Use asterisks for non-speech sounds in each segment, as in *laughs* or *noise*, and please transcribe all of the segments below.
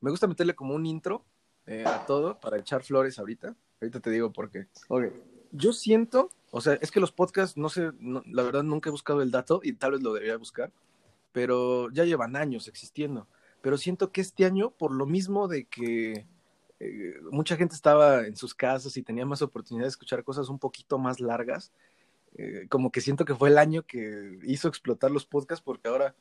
me gusta meterle como un intro eh, a todo para echar flores ahorita. Ahorita te digo por qué. Yo siento, o sea, es que los podcasts, no sé, no- la verdad nunca he buscado el dato y tal vez lo debería buscar, pero ya llevan años existiendo. Pero siento que este año, por lo mismo de que eh, mucha gente estaba en sus casas y tenía más oportunidad de escuchar cosas un poquito más largas, eh, como que siento que fue el año que hizo explotar los podcasts porque ahora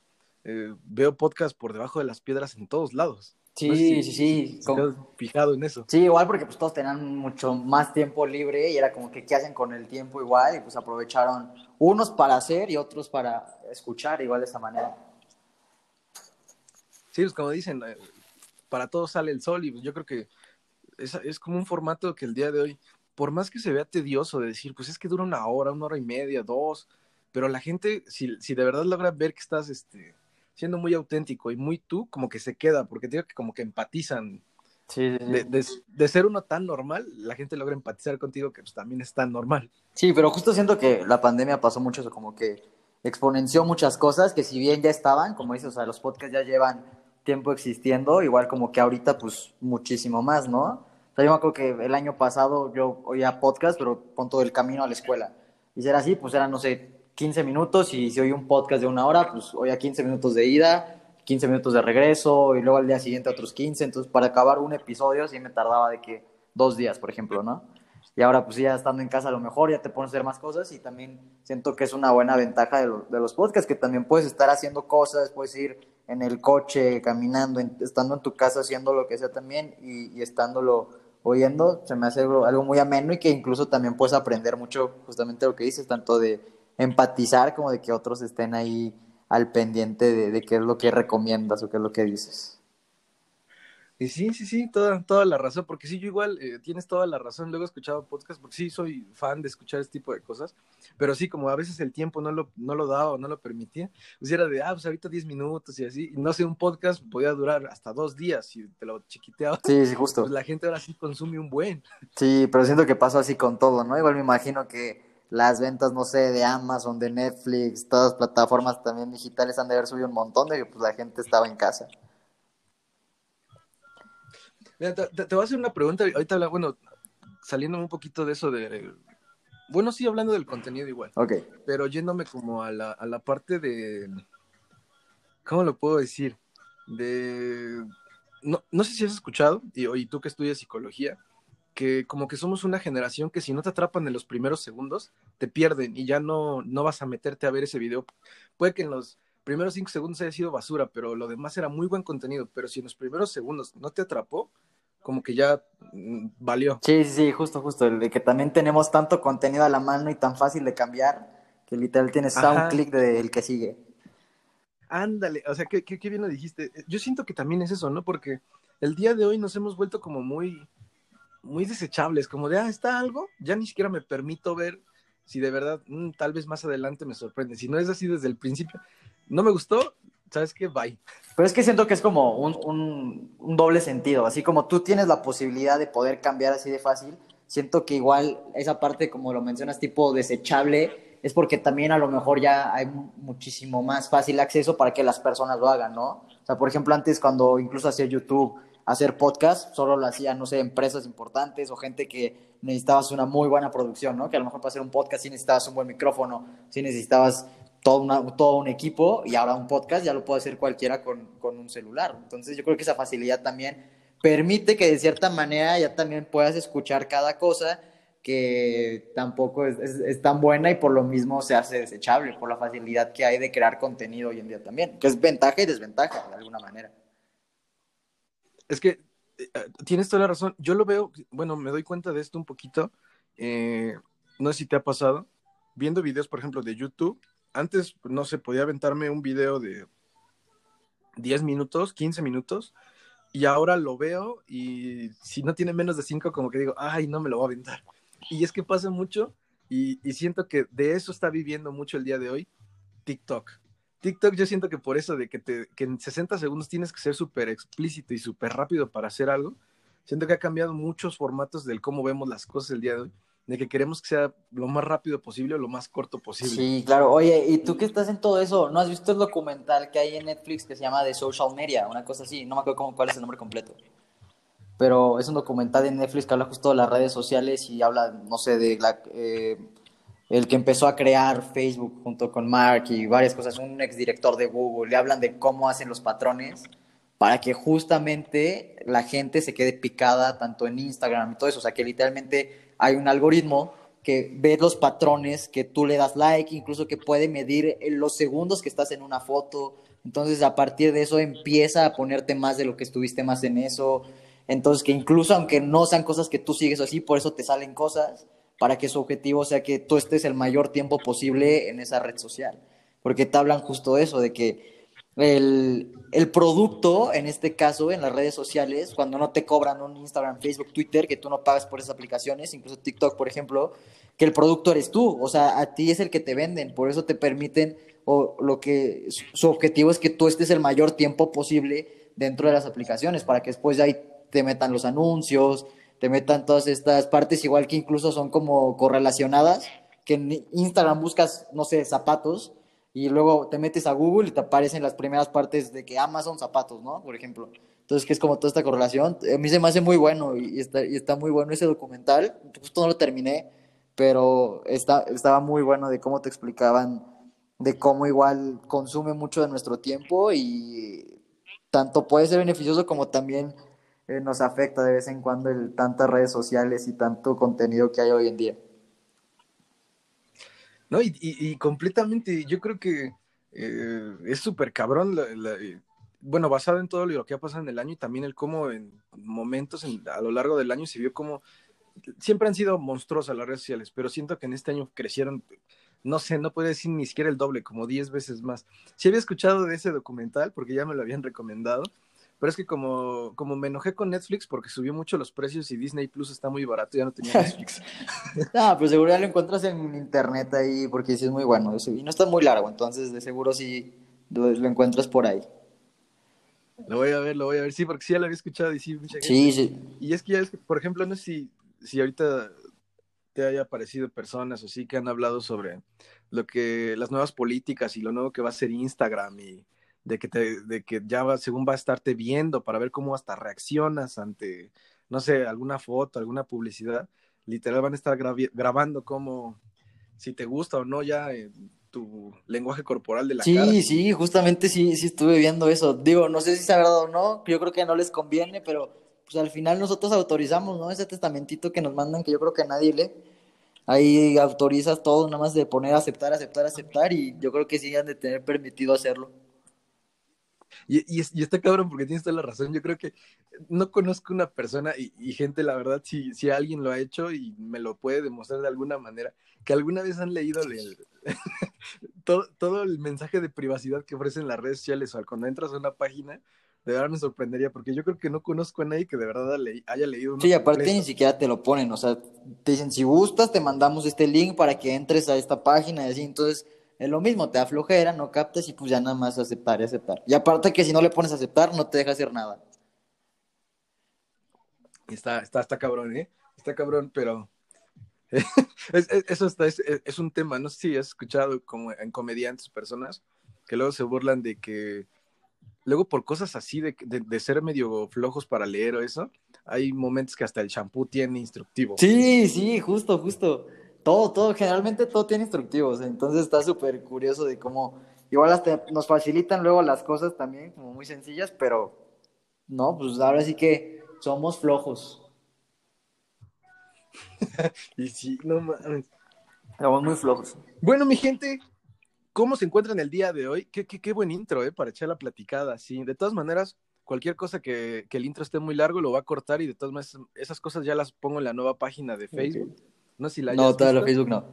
eh, veo podcasts por debajo de las piedras en todos lados. Sí, No sé si- sí, sí. si fijado en eso. Sí, igual porque pues todos tenían mucho más tiempo libre y era como que qué hacen con el tiempo igual y pues aprovecharon unos para hacer y otros para escuchar igual de esa manera. Sí, pues como dicen, eh, para todos sale el sol y pues, yo creo que es, es como un formato que el día de hoy, por más que se vea tedioso de decir, pues es que dura una hora, una hora y media, dos, pero la gente, si, si de verdad logra ver que estás este, siendo muy auténtico y muy tú, como que se queda, porque te digo que como que empatizan. Sí, De, de- de ser uno tan normal, la gente logra empatizar contigo que pues también es tan normal. Sí, pero justo siento que la pandemia pasó mucho eso, como que exponenció muchas cosas que si bien ya estaban, como dices, o sea, los podcasts ya llevan tiempo existiendo, igual como que ahorita pues muchísimo más, ¿no? O sea, yo me acuerdo que el año pasado yo oía podcast, pero con todo el camino a la escuela. Y si era así, pues eran, no sé, 15 minutos y si oía un podcast de una hora, pues oía 15 minutos de ida, 15 minutos de regreso y luego al día siguiente otros 15. Entonces, para acabar un episodio sí me tardaba de que dos días, por ejemplo, ¿no? Y ahora pues ya estando en casa a lo mejor ya te pones a hacer más cosas y también siento que es una buena ventaja de, lo- de los podcasts, que también puedes estar haciendo cosas, puedes ir en el coche, caminando, en- estando en tu casa haciendo lo que sea también y, y estándolo oyendo, se me hace algo, algo muy ameno y que incluso también puedes aprender mucho justamente lo que dices, tanto de empatizar como de que otros estén ahí al pendiente de, de qué es lo que recomiendas o qué es lo que dices. Y sí, sí, sí, toda, toda la razón, porque sí, yo igual eh, tienes toda la razón. Luego he escuchado podcast, porque sí soy fan de escuchar este tipo de cosas, pero sí, como a veces el tiempo no lo, no lo daba o no lo permitía, pues era de, ah, pues ahorita 10 minutos y así. Y no sé, un podcast podía durar hasta dos días y te lo chiquiteaba. Sí, sí, justo. Pues la gente ahora sí consume un buen. Sí, pero siento que pasó así con todo, ¿no? Igual me imagino que las ventas, no sé, de Amazon, de Netflix, todas las plataformas también digitales han de haber subido un montón de que pues la gente estaba en casa. Mira, te, voy a hacer una pregunta, ahorita habla, bueno, saliendo un poquito de eso de... Bueno, sí, hablando del contenido igual. Ok. pero yéndome como a la, a la parte de, ¿cómo lo puedo decir? De, no, no sé si has escuchado, y, y tú que estudias psicología, que como que somos una generación que si no te atrapan en los primeros segundos, te pierden y ya no, no vas a meterte a ver ese video. Puede que en los primeros cinco segundos haya sido basura, pero lo demás era muy buen contenido, pero si en los primeros segundos no te atrapó, como que ya mm, valió. Sí, sí, sí, justo, justo. El de que también tenemos tanto contenido a la mano y tan fácil de cambiar que literal tienes a un clic del que sigue. Ándale, o sea, qué, qué, qué bien lo dijiste. Yo siento que también es eso, ¿no? Porque el día de hoy nos hemos vuelto como muy, muy desechables, como de, ah, está algo, ya ni siquiera me permito ver si de verdad, mm, tal vez más adelante me sorprende. Si no es así desde el principio, no me gustó, ¿sabes qué? Bye. Pero es que siento que es como un, un, un doble sentido. Así como tú tienes la posibilidad de poder cambiar así de fácil, siento que igual esa parte, como lo mencionas, tipo desechable, es porque también a lo mejor ya hay mu- muchísimo más fácil acceso para que las personas lo hagan, ¿no? O sea, por ejemplo, antes cuando incluso hacía YouTube, hacer podcast, solo lo hacían, no sé, empresas importantes o gente que necesitabas una muy buena producción, ¿no? Que a lo mejor para hacer un podcast sí necesitabas un buen micrófono, sí necesitabas todo, una- todo un equipo y ahora un podcast ya lo puede hacer cualquiera con, con un celular. Entonces yo creo que esa facilidad también permite que de cierta manera ya también puedas escuchar cada cosa que tampoco es, es- es tan buena y por lo mismo se hace desechable, por la facilidad que hay de crear contenido hoy en día también, que es ventaja y desventaja de alguna manera. Es que eh, tienes toda la razón. Yo lo veo, bueno, me doy cuenta de esto un poquito. eh, no sé si te ha pasado. Viendo videos, por ejemplo, de YouTube, antes, no sé, podía aventarme un video de 10 minutos, 15 minutos, y ahora lo veo y si no tiene menos de 5, como que digo, ay, no me lo voy a aventar. Y es que pasa mucho y siento que de eso está viviendo mucho el día de hoy TikTok. TikTok yo siento que por eso de que, que en 60 segundos tienes que ser súper explícito y súper rápido para hacer algo, siento que ha cambiado muchos formatos del cómo vemos las cosas el día de hoy. de que queremos que sea lo más rápido posible o lo más corto posible. Sí, claro. Oye, ¿y tú qué estás en todo eso? ¿No has visto el documental que hay en Netflix que se llama The Social Media? Una cosa así, no me acuerdo cómo, cuál es el nombre completo. Pero es un documental de Netflix que habla justo de las redes sociales y habla, no sé, de la, eh, el que empezó a crear Facebook junto con Mark y varias cosas, un exdirector de Google, le hablan de cómo hacen los patrones para que justamente la gente se quede picada tanto en Instagram y todo eso, o sea, que literalmente hay un algoritmo que ve los patrones, que tú le das like, incluso que puede medir los segundos que estás en una foto. Entonces, a partir de eso empieza a ponerte más de lo que estuviste más en eso. Entonces, que incluso aunque no sean cosas que tú sigues así, por eso te salen cosas, para que su objetivo sea que tú estés el mayor tiempo posible en esa red social. Porque te hablan justo de eso, de que el, el, producto, en este caso, en las redes sociales, cuando no te cobran un Instagram, Facebook, Twitter, que tú no pagas por esas aplicaciones, incluso TikTok, por ejemplo, que el producto eres tú, o sea, a ti es el que te venden, por eso te permiten, o lo que su objetivo es que tú estés el mayor tiempo posible dentro de las aplicaciones, para que después ya ahí te metan los anuncios, te metan todas estas partes, igual que incluso son como correlacionadas, que en Instagram buscas, no sé, zapatos, y luego te metes a Google y te aparecen las primeras partes de que Amazon zapatos, ¿no? Por ejemplo. Entonces, que es como toda esta correlación. A mí se me hace muy bueno y está, y está muy bueno ese documental. Justo no lo terminé, pero está, estaba muy bueno de cómo te explicaban de cómo igual consume mucho de nuestro tiempo y tanto puede ser beneficioso como también eh, nos afecta de vez en cuando el tantas redes sociales y tanto contenido que hay hoy en día. No, y, completamente, yo creo que eh, es súper cabrón, eh, bueno, basado en todo lo que ha pasado en el año y también el cómo en momentos a lo largo del año se vio como siempre han sido monstruosas las redes sociales, pero siento que en este año crecieron, no sé, no puedo decir ni siquiera el doble, como 10 veces más. Si había escuchado de ese documental, porque ya me lo habían recomendado, pero es que como, como me enojé con Netflix porque subió mucho los precios y Disney Plus está muy barato, ya no tenía Netflix. *laughs* no, pues seguro ya lo encuentras en internet ahí porque sí es muy bueno. Y no está muy largo, entonces de seguro sí lo, encuentras por ahí. Lo voy a ver, lo voy a ver, sí, porque sí ya lo había escuchado y sí, mucha gente. Sí, sí. Y es que ya es que, por ejemplo, no sé si, si ahorita te haya aparecido personas o sí que han hablado sobre lo que las nuevas políticas y lo nuevo que va a ser Instagram y de que, te, de que ya va, según va a estarte viendo para ver cómo hasta reaccionas ante, no sé, alguna foto, alguna publicidad, literal van a estar grabando cómo, si te gusta o no ya tu lenguaje corporal de la sí, cara. Sí, sí, justamente sí, sí estuve viendo eso. Digo, no sé si es verdad o no, yo creo que no les conviene, pero pues al final nosotros autorizamos, ¿no? Ese testamentito que nos mandan que yo creo que nadie lee. Ahí autorizas todo, nada más de poner aceptar, aceptar, aceptar, y yo creo que sí han de tener permitido hacerlo. Y, y, está cabrón porque tienes toda la razón. Yo creo que no conozco una persona y, gente, la verdad, si, si alguien lo ha hecho y me lo puede demostrar de alguna manera, que alguna vez han leído el, *laughs* todo, todo el mensaje de privacidad que ofrecen las redes sociales o cuando entras a una página, de verdad me sorprendería porque yo creo que no conozco a nadie que de verdad haya leído. Sí, aparte ni siquiera te lo ponen, o sea, te dicen, si gustas, te mandamos este link para que entres a esta página y así, entonces es lo mismo, te da flojera, no captas y pues ya nada más aceptar y aceptar. Y aparte que si no le pones a aceptar, no te deja hacer nada. Está, está, está cabrón, ¿eh? Está cabrón, pero *laughs* eso está, es, un tema, no sé si has escuchado como en comediantes, personas que luego se burlan de que, luego por cosas así, de, de, ser medio flojos para leer o eso, hay momentos que hasta el champú tiene instructivo. Sí, sí, justo, justo todo, todo, generalmente todo tiene instructivos, entonces está súper curioso de cómo, igual hasta nos facilitan luego las cosas también, como muy sencillas, pero no, pues ahora sí que somos flojos. *laughs* y sí, no mames. Somos muy flojos. Bueno, mi gente, ¿cómo se encuentran el día de hoy? Qué, qué, qué buen intro, ¿eh? Para echar la platicada, sí. De todas maneras, cualquier cosa que, que, el intro esté muy largo lo va a cortar y de todas maneras esas cosas ya las pongo en la nueva página de Facebook. No si la No, todo lo Facebook no.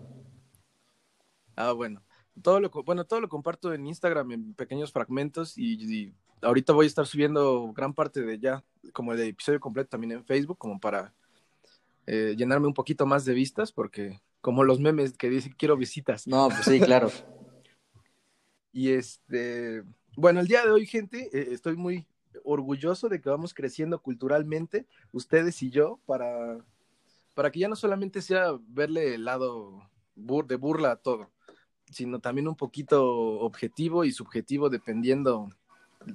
Ah, bueno. Todo lo, bueno, todo lo comparto en Instagram en pequeños fragmentos y, ahorita voy a estar subiendo gran parte de ya, como el episodio completo también en Facebook, como para eh, llenarme un poquito más de vistas, porque como los memes que dicen quiero visitas. No, pues sí, claro. *laughs* y este, bueno, el día de hoy, gente, eh, estoy muy orgulloso de que vamos creciendo culturalmente, ustedes y yo, para para que ya no solamente sea verle el lado de burla a todo, sino también un poquito objetivo y subjetivo dependiendo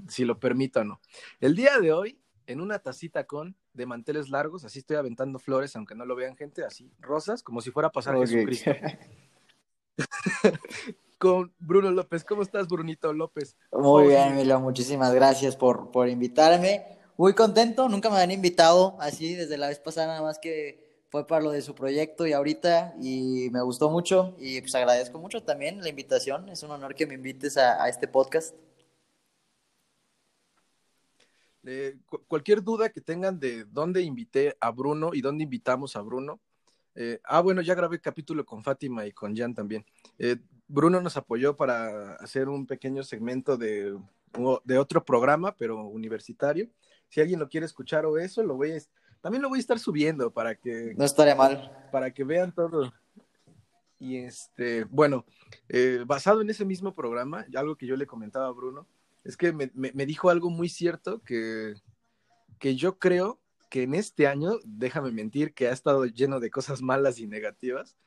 si lo permito o no. El día de hoy, en una tacita con de manteles largos, así estoy aventando flores, aunque no lo vean gente, así rosas, como si fuera a pasar Jesucristo. *laughs* con Bruno López. ¿Cómo estás, Brunito López? Muy bien, Emilio, muchísimas gracias por, por invitarme. Muy contento, nunca me habían invitado así desde la vez pasada, nada más que fue para lo de su proyecto y ahorita, y me gustó mucho, y pues agradezco mucho también la invitación, es un honor que me invites a, este podcast. cualquier duda que tengan de dónde invité a Bruno y dónde invitamos a Bruno. Eh, ah, bueno, ya grabé capítulo con Fátima y con Jan también. Eh, Bruno nos apoyó para hacer un pequeño segmento de, de otro programa, pero universitario. Si alguien lo quiere escuchar o eso, lo voy a también lo voy a estar subiendo para que... No estaría mal. Para que vean todo. Y este, bueno, eh, basado en ese mismo programa, algo que yo le comentaba a Bruno, es que me, dijo algo muy cierto que, que yo creo que en este año, déjame mentir, que ha estado lleno de cosas malas y negativas,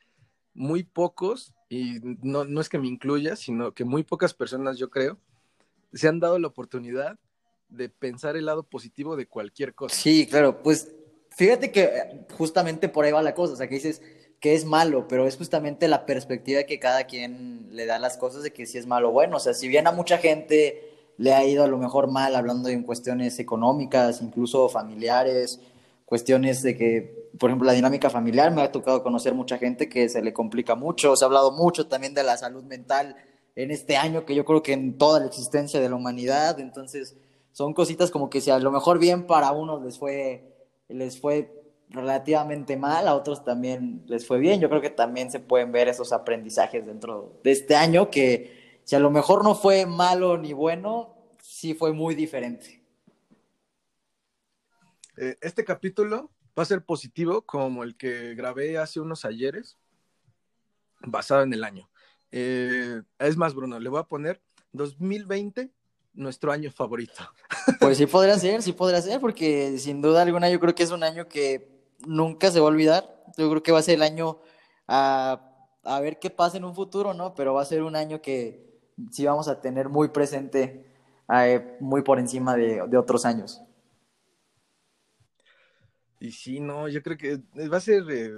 muy pocos, y no, no es que me incluya, sino que muy pocas personas, yo creo, se han dado la oportunidad de pensar el lado positivo de cualquier cosa. Sí, claro, pues Fíjate que eh, justamente por ahí va la cosa, o sea, que dices que es malo, pero es justamente la perspectiva que cada quien le da a las cosas de que si es malo o bueno. O sea, si bien a mucha gente le ha ido a lo mejor mal hablando en cuestiones económicas, incluso familiares, cuestiones de que, por ejemplo, la dinámica familiar, me ha tocado conocer mucha gente que se le complica mucho, se ha hablado mucho también de la salud mental en este año, que yo creo que en toda la existencia de la humanidad, entonces son cositas como que si a lo mejor bien para unos les fue les fue relativamente mal, a otros también les fue bien. Yo creo que también se pueden ver esos aprendizajes dentro de este año que si a lo mejor no fue malo ni bueno, sí fue muy diferente. Eh, este capítulo va a ser positivo como el que grabé hace unos ayeres, basado en el año. Eh, es más, Bruno, le voy a poner 2020 nuestro año favorito. *laughs* Pues sí podría ser, sí podría ser, porque sin duda alguna yo creo que es un año que nunca se va a olvidar. Yo creo que va a ser el año a, ver qué pasa en un futuro, ¿no? Pero va a ser un año que sí vamos a tener muy presente, eh, muy por encima de, otros años. Y sí, no, yo creo que va a ser, eh,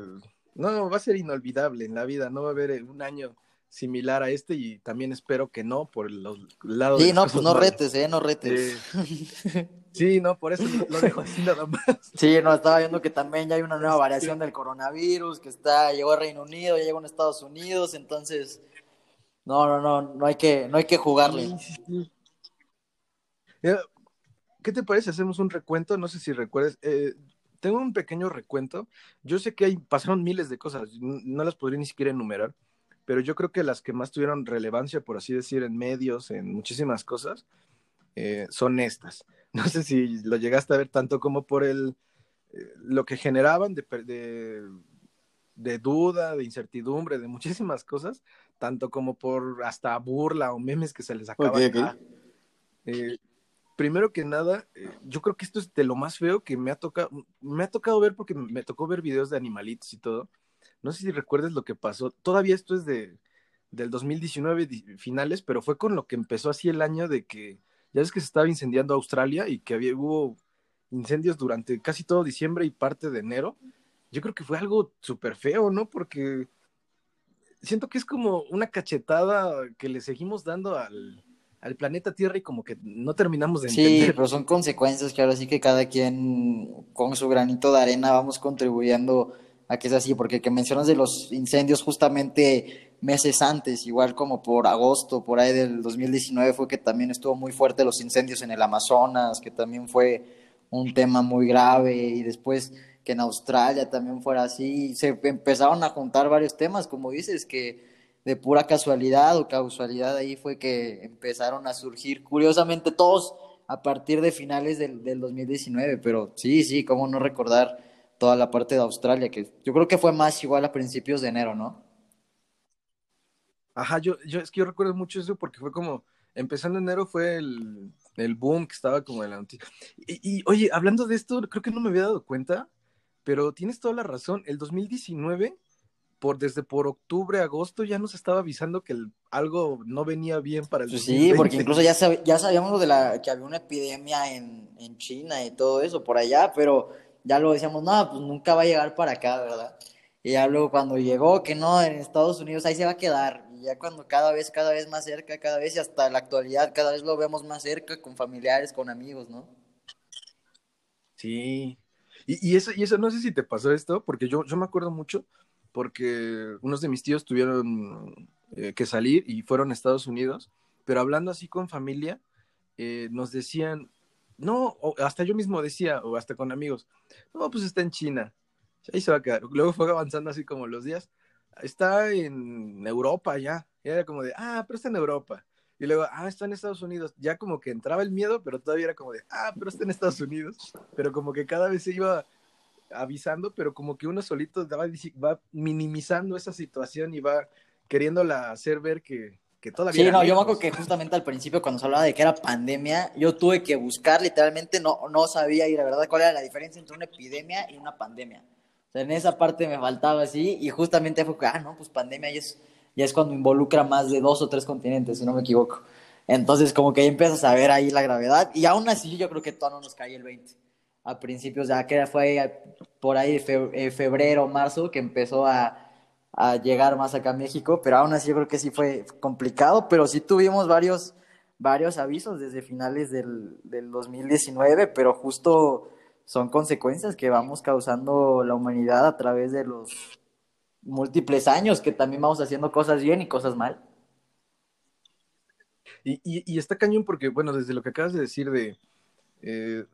no, va a ser inolvidable en la vida, no va a haber un año similar a este y también espero que no por los lados. Sí, no, pues no retes, ¿eh? No retes. sí, no, por eso lo dejo así nada más. *laughs* Sí, no, estaba viendo que también ya hay una nueva variación del coronavirus, que está, llegó a Reino Unido, ya llegó a Estados Unidos, entonces, no, no, no, no hay que, no hay que jugarle. ¿Qué te parece? Hacemos un recuento, no sé si recuerdes, eh, tengo un pequeño recuento, yo sé que hay, pasaron miles de cosas, no las podría ni siquiera enumerar, pero yo creo que las que más tuvieron relevancia, por así decir, en medios, en muchísimas cosas, eh, son estas. *laughs* No sé si lo llegaste a ver tanto como por el, eh, lo que generaban de, de, duda, de incertidumbre, de muchísimas cosas, tanto como por hasta burla o memes que se les acaban eh, primero que nada, yo creo que esto es de lo más feo que me ha tocado, me ha tocado ver porque me tocó ver videos de animalitos y todo, no sé si recuerdes lo que pasó. Todavía esto es de del 2019 finales, pero fue con lo que empezó así el año de que ya ves que se estaba incendiando Australia y que había, hubo incendios durante casi todo diciembre y parte de enero. Yo creo que fue algo súper feo, ¿no? Porque siento que es como una cachetada que le seguimos dando al, al planeta Tierra y como que no terminamos de entender. Sí, pero son consecuencias que ahora sí que cada quien con su granito de arena vamos contribuyendo a que es así, porque que mencionas de los incendios justamente meses antes, igual como por agosto, por ahí del 2019 fue que también estuvo muy fuerte los incendios en el Amazonas, que también fue un tema muy grave, y después que en Australia también fuera así, se empezaron a juntar varios temas, como dices, que de pura casualidad o causalidad ahí fue que empezaron a surgir, curiosamente todos a partir de finales del, del 2019, pero sí, sí, cómo no recordar toda la parte de Australia, que yo creo que fue más igual a principios de enero, ¿no? Ajá, yo, yo es que yo recuerdo mucho eso porque fue como, empezando enero fue el, el boom que estaba como noticia. Y, y, oye, hablando de esto, creo que no me había dado cuenta pero tienes toda la razón, el 2019, por, desde por octubre, agosto, ya nos estaba avisando que algo no venía bien para el pues Sí, porque incluso ya, ya sabíamos de la, que había una epidemia en, en China y todo eso por allá, pero ya lo decíamos, no, pues nunca va a llegar para acá, ¿verdad? Y ya luego cuando llegó, que no, en Estados Unidos ahí se va a quedar. Y ya cuando cada vez, cada vez más cerca, cada vez y hasta la actualidad, cada vez lo vemos más cerca con familiares, con amigos, ¿no? Sí. Y, eso, y eso, no sé si te pasó esto, porque yo, yo me acuerdo mucho, porque unos de mis tíos tuvieron eh, que salir y fueron a Estados Unidos, pero hablando así con familia, eh, nos decían, no, hasta yo mismo decía, o hasta con amigos, no, pues está en China ahí se va a quedar. Luego fue avanzando así como los días. Está en Europa ya. Y era como de, ah, pero está en Europa. Y luego, ah, está en Estados Unidos. Ya como que entraba el miedo, pero todavía era como de, ah, pero está en Estados Unidos. Pero como que cada vez se iba avisando, pero como que uno solito va, va minimizando esa situación y va queriéndola hacer ver que, que todavía. Sí, no, yo me acuerdo que justamente al principio, cuando se hablaba de que era pandemia, yo tuve que buscar, literalmente no, no sabía, y la verdad, cuál era la diferencia entre una epidemia y una pandemia. O sea, en esa parte me faltaba así y justamente fue que, ah, no, pues pandemia ya es, ya es cuando involucra más de dos o tres continentes, si no me equivoco. Entonces, como que ahí empiezas a ver ahí la gravedad y aún así yo creo que todavía no nos cae el 20. A principios, ya que fue por ahí eh, febrero, marzo, que empezó a, a llegar más acá a México, pero aún así yo creo que sí fue complicado, pero sí tuvimos varios, varios avisos desde finales del, del 2019, pero justo son consecuencias que vamos causando la humanidad a través de los múltiples años que también vamos haciendo cosas bien y cosas mal. Y, y, está cañón porque, bueno, desde lo que acabas de decir de eh,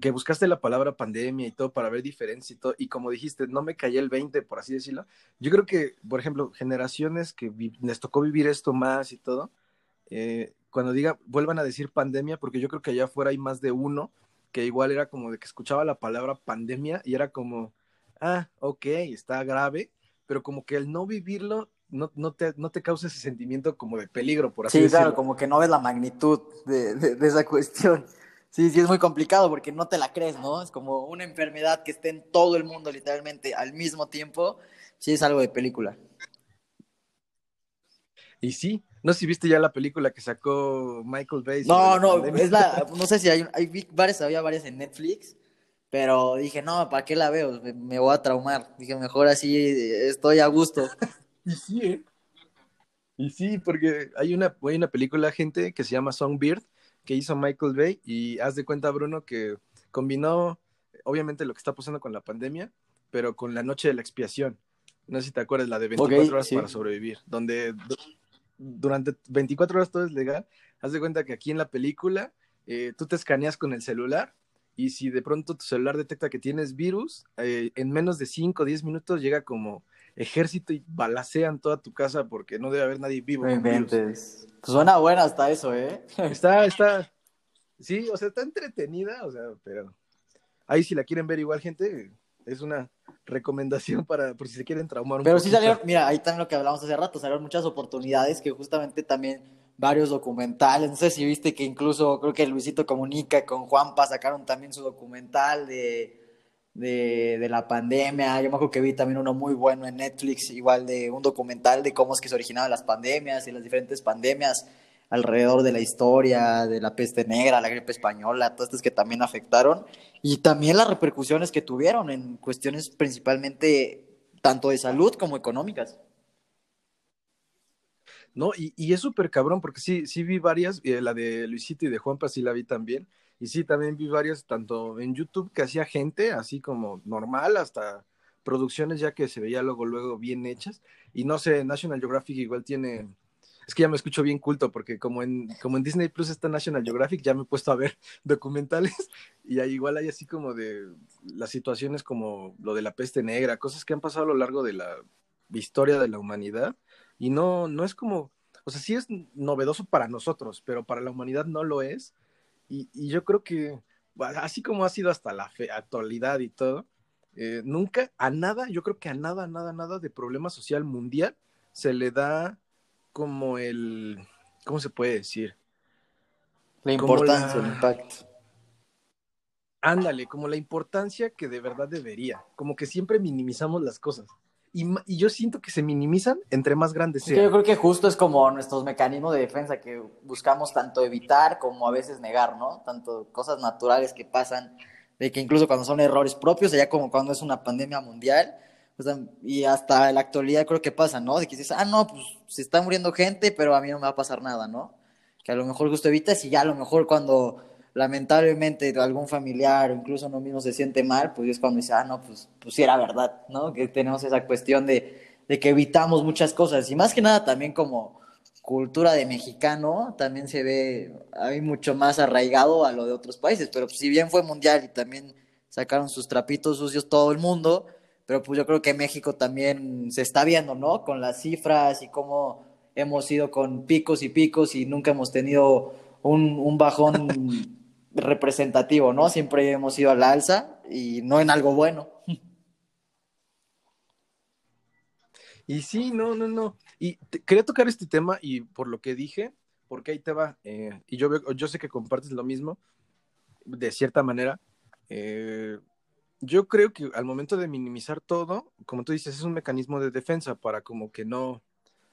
que buscaste la palabra pandemia y todo para ver diferencias y todo, y como dijiste, no me cayó el 20, por así decirlo, yo creo que, por ejemplo, generaciones que les tocó vivir esto más y todo, eh, cuando diga, vuelvan a decir pandemia, porque yo creo que allá afuera hay más de uno que igual era como de que escuchaba la palabra pandemia y era como, ah, ok, está grave, pero como que el no vivirlo no, no, te, no te causa ese sentimiento como de peligro, por así decirlo. Sí, claro, como que no ves la magnitud de, de, esa cuestión. Sí, sí, es muy complicado porque no te la crees, ¿no? Es como una enfermedad que esté en todo el mundo literalmente al mismo tiempo. Sí, es algo de película. Y sí, no sé si viste ya la película que sacó Michael Bay. No, no, es la, no sé si hay, hay varias, había varias en Netflix, pero dije, no, ¿para qué la veo? Me, voy a traumar. Dije, mejor así estoy a gusto. *laughs* y sí, ¿eh? Y sí, porque hay una, hay una película, gente, que se llama Songbird, que hizo Michael Bay, y haz de cuenta, Bruno, que combinó, obviamente, lo que está pasando con la pandemia, pero con la noche de la expiación. No sé si te acuerdas, la de 24 horas para sobrevivir, donde durante 24 horas todo es legal. Haz de cuenta que aquí en la película eh, tú te escaneas con el celular y si de pronto tu celular detecta que tienes virus, eh, en menos de 5 o 10 minutos llega como ejército y balacean toda tu casa porque no debe haber nadie vivo. Pues suena buena hasta eso, ¿eh? Está, está, sí, o sea, está entretenida, o sea, pero ahí si la quieren ver igual, gente, es una recomendación para por si se quieren traumar un Pero sí salieron, mira, ahí también lo que hablamos hace rato, salieron muchas oportunidades que justamente también varios documentales, no sé si viste que incluso creo que Luisito Comunica con Juanpa sacaron también su documental de, de, de, la pandemia, yo me acuerdo que vi también uno muy bueno en Netflix, igual de un documental de cómo es que se originaban las pandemias y las diferentes pandemias alrededor de la historia, de la peste negra, la gripe española, todas estas que también afectaron, y también las repercusiones que tuvieron en cuestiones principalmente tanto de salud como económicas. No, y, y es súper cabrón, porque sí, sí vi varias, eh, la de Luisito y de Juanpa sí la vi también, y sí, también vi varias, tanto en YouTube que hacía gente, así como normal, hasta producciones ya que se veía luego, luego bien hechas, y no sé, National Geographic igual tiene es que ya me escucho bien culto, porque como en, como en Disney Plus está National Geographic, ya me he puesto a ver *laughs* documentales y ahí igual hay así como de las situaciones como lo de la peste negra, cosas que han pasado a lo largo de la historia de la humanidad y no, no es como, o sea, sí es novedoso para nosotros, pero para la humanidad no lo es y, y yo creo que así como ha sido hasta la actualidad y todo, eh, nunca a nada, yo creo que a nada, nada, nada de problema social mundial se le da como el, ¿cómo se puede decir? La importancia, el impacto. Ándale, como la importancia que de verdad debería, como que siempre minimizamos las cosas. Y, y yo siento que se minimizan entre más grandes sean. yo creo que justo es como nuestros mecanismos de defensa que buscamos tanto evitar como a veces negar, ¿no? Tanto cosas naturales que pasan, de que incluso cuando son errores propios, allá como cuando es una pandemia mundial, y hasta la actualidad creo que pasa, ¿no? De que dices, ah, no, pues se está muriendo gente, pero a mí no me va a pasar nada, ¿no? Que a lo mejor justo evitas y ya a lo mejor cuando lamentablemente algún familiar o incluso uno mismo se siente mal, pues es cuando dice, ah, no, pues, pues sí era verdad, ¿no? Que tenemos esa cuestión de, de que evitamos muchas cosas. Y más que nada también como cultura de mexicano, también se ve hay mucho más arraigado a lo de otros países. Pero pues, si bien fue mundial y también sacaron sus trapitos sucios todo el mundo, pero pues yo creo que México también se está viendo, ¿no? Con las cifras y cómo hemos ido con picos y picos y nunca hemos tenido un, un bajón *laughs* representativo, ¿no? Siempre hemos ido a la alza y no en algo bueno. Y sí, no, no, no. Y quería tocar este tema y por lo que dije, porque ahí te va, eh, y yo, yo sé que compartes lo mismo, de cierta manera. Eh, yo creo que al momento de minimizar todo, como tú dices, es un mecanismo de defensa para como que no,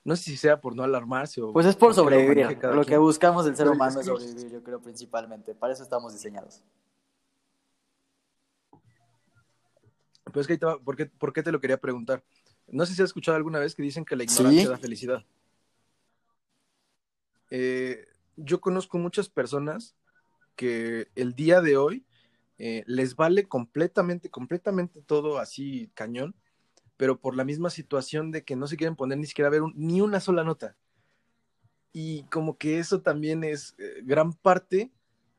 no sé si sea por no alarmarse o... Pues es por sobrevivir. Lo, que buscamos el ser humano es sobrevivir, yo creo, principalmente. Para eso estamos diseñados. Pues que ¿por qué, ¿por qué te lo quería preguntar? No sé si has escuchado alguna vez que dicen que la ignorancia da felicidad. Eh, yo conozco muchas personas que el día de hoy eh, les vale completamente, completamente todo así cañón, pero por la misma situación de que no se quieren poner ni siquiera a ver ni una sola nota. Y como que eso también es eh, gran parte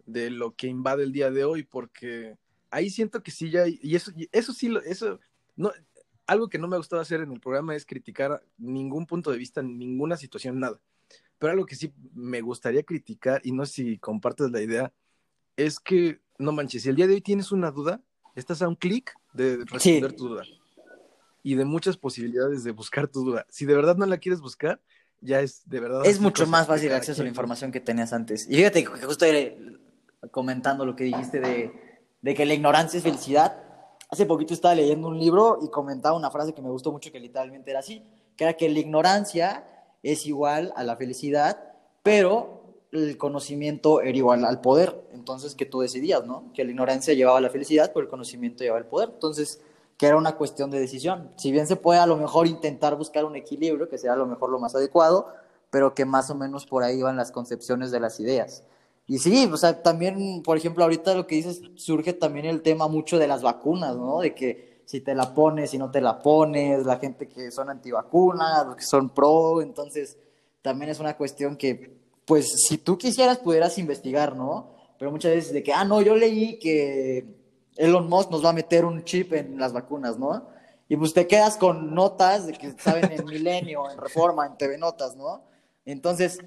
de lo que invade el día de hoy, porque ahí siento que sí ya, y eso, eso sí, eso, no, algo que no me ha gustado hacer en el programa es criticar ningún punto de vista, ninguna situación, nada. Pero algo que sí me gustaría criticar, y no sé si compartes la idea, es que, no manches, si el día de hoy tienes una duda, estás a un clic de responder tu duda y de muchas posibilidades de buscar tu duda. Si de verdad no la quieres buscar, ya es de verdad. Es mucho más fácil acceso a la información que tenías antes. Y fíjate que justo comentando lo que dijiste de, de que la ignorancia es felicidad. Hace poquito estaba leyendo un libro y comentaba una frase que me gustó mucho que literalmente era así, que era que la ignorancia es igual a la felicidad, pero el conocimiento era igual al poder. Entonces, que tú decidías, ¿no? Que la ignorancia llevaba a la felicidad, pero el conocimiento llevaba al poder. Entonces, que era una cuestión de decisión. Si bien se puede a lo mejor intentar buscar un equilibrio, que sea a lo mejor lo más adecuado, pero que más o menos por ahí van las concepciones de las ideas. Y sí, o sea, también, por ejemplo, ahorita lo que dices, surge también el tema mucho de las vacunas, ¿no? De que si te la pones, si no te la pones, la gente que son antivacunas, los que son pro, entonces también es una cuestión que, pues, si tú quisieras, pudieras investigar, ¿no? Pero muchas veces de que, ah, no, yo leí que Elon Musk nos va a meter un chip en las vacunas, ¿no? Y pues te quedas con notas de que saben en Milenio, en Reforma, en TV Notas, ¿no? Entonces.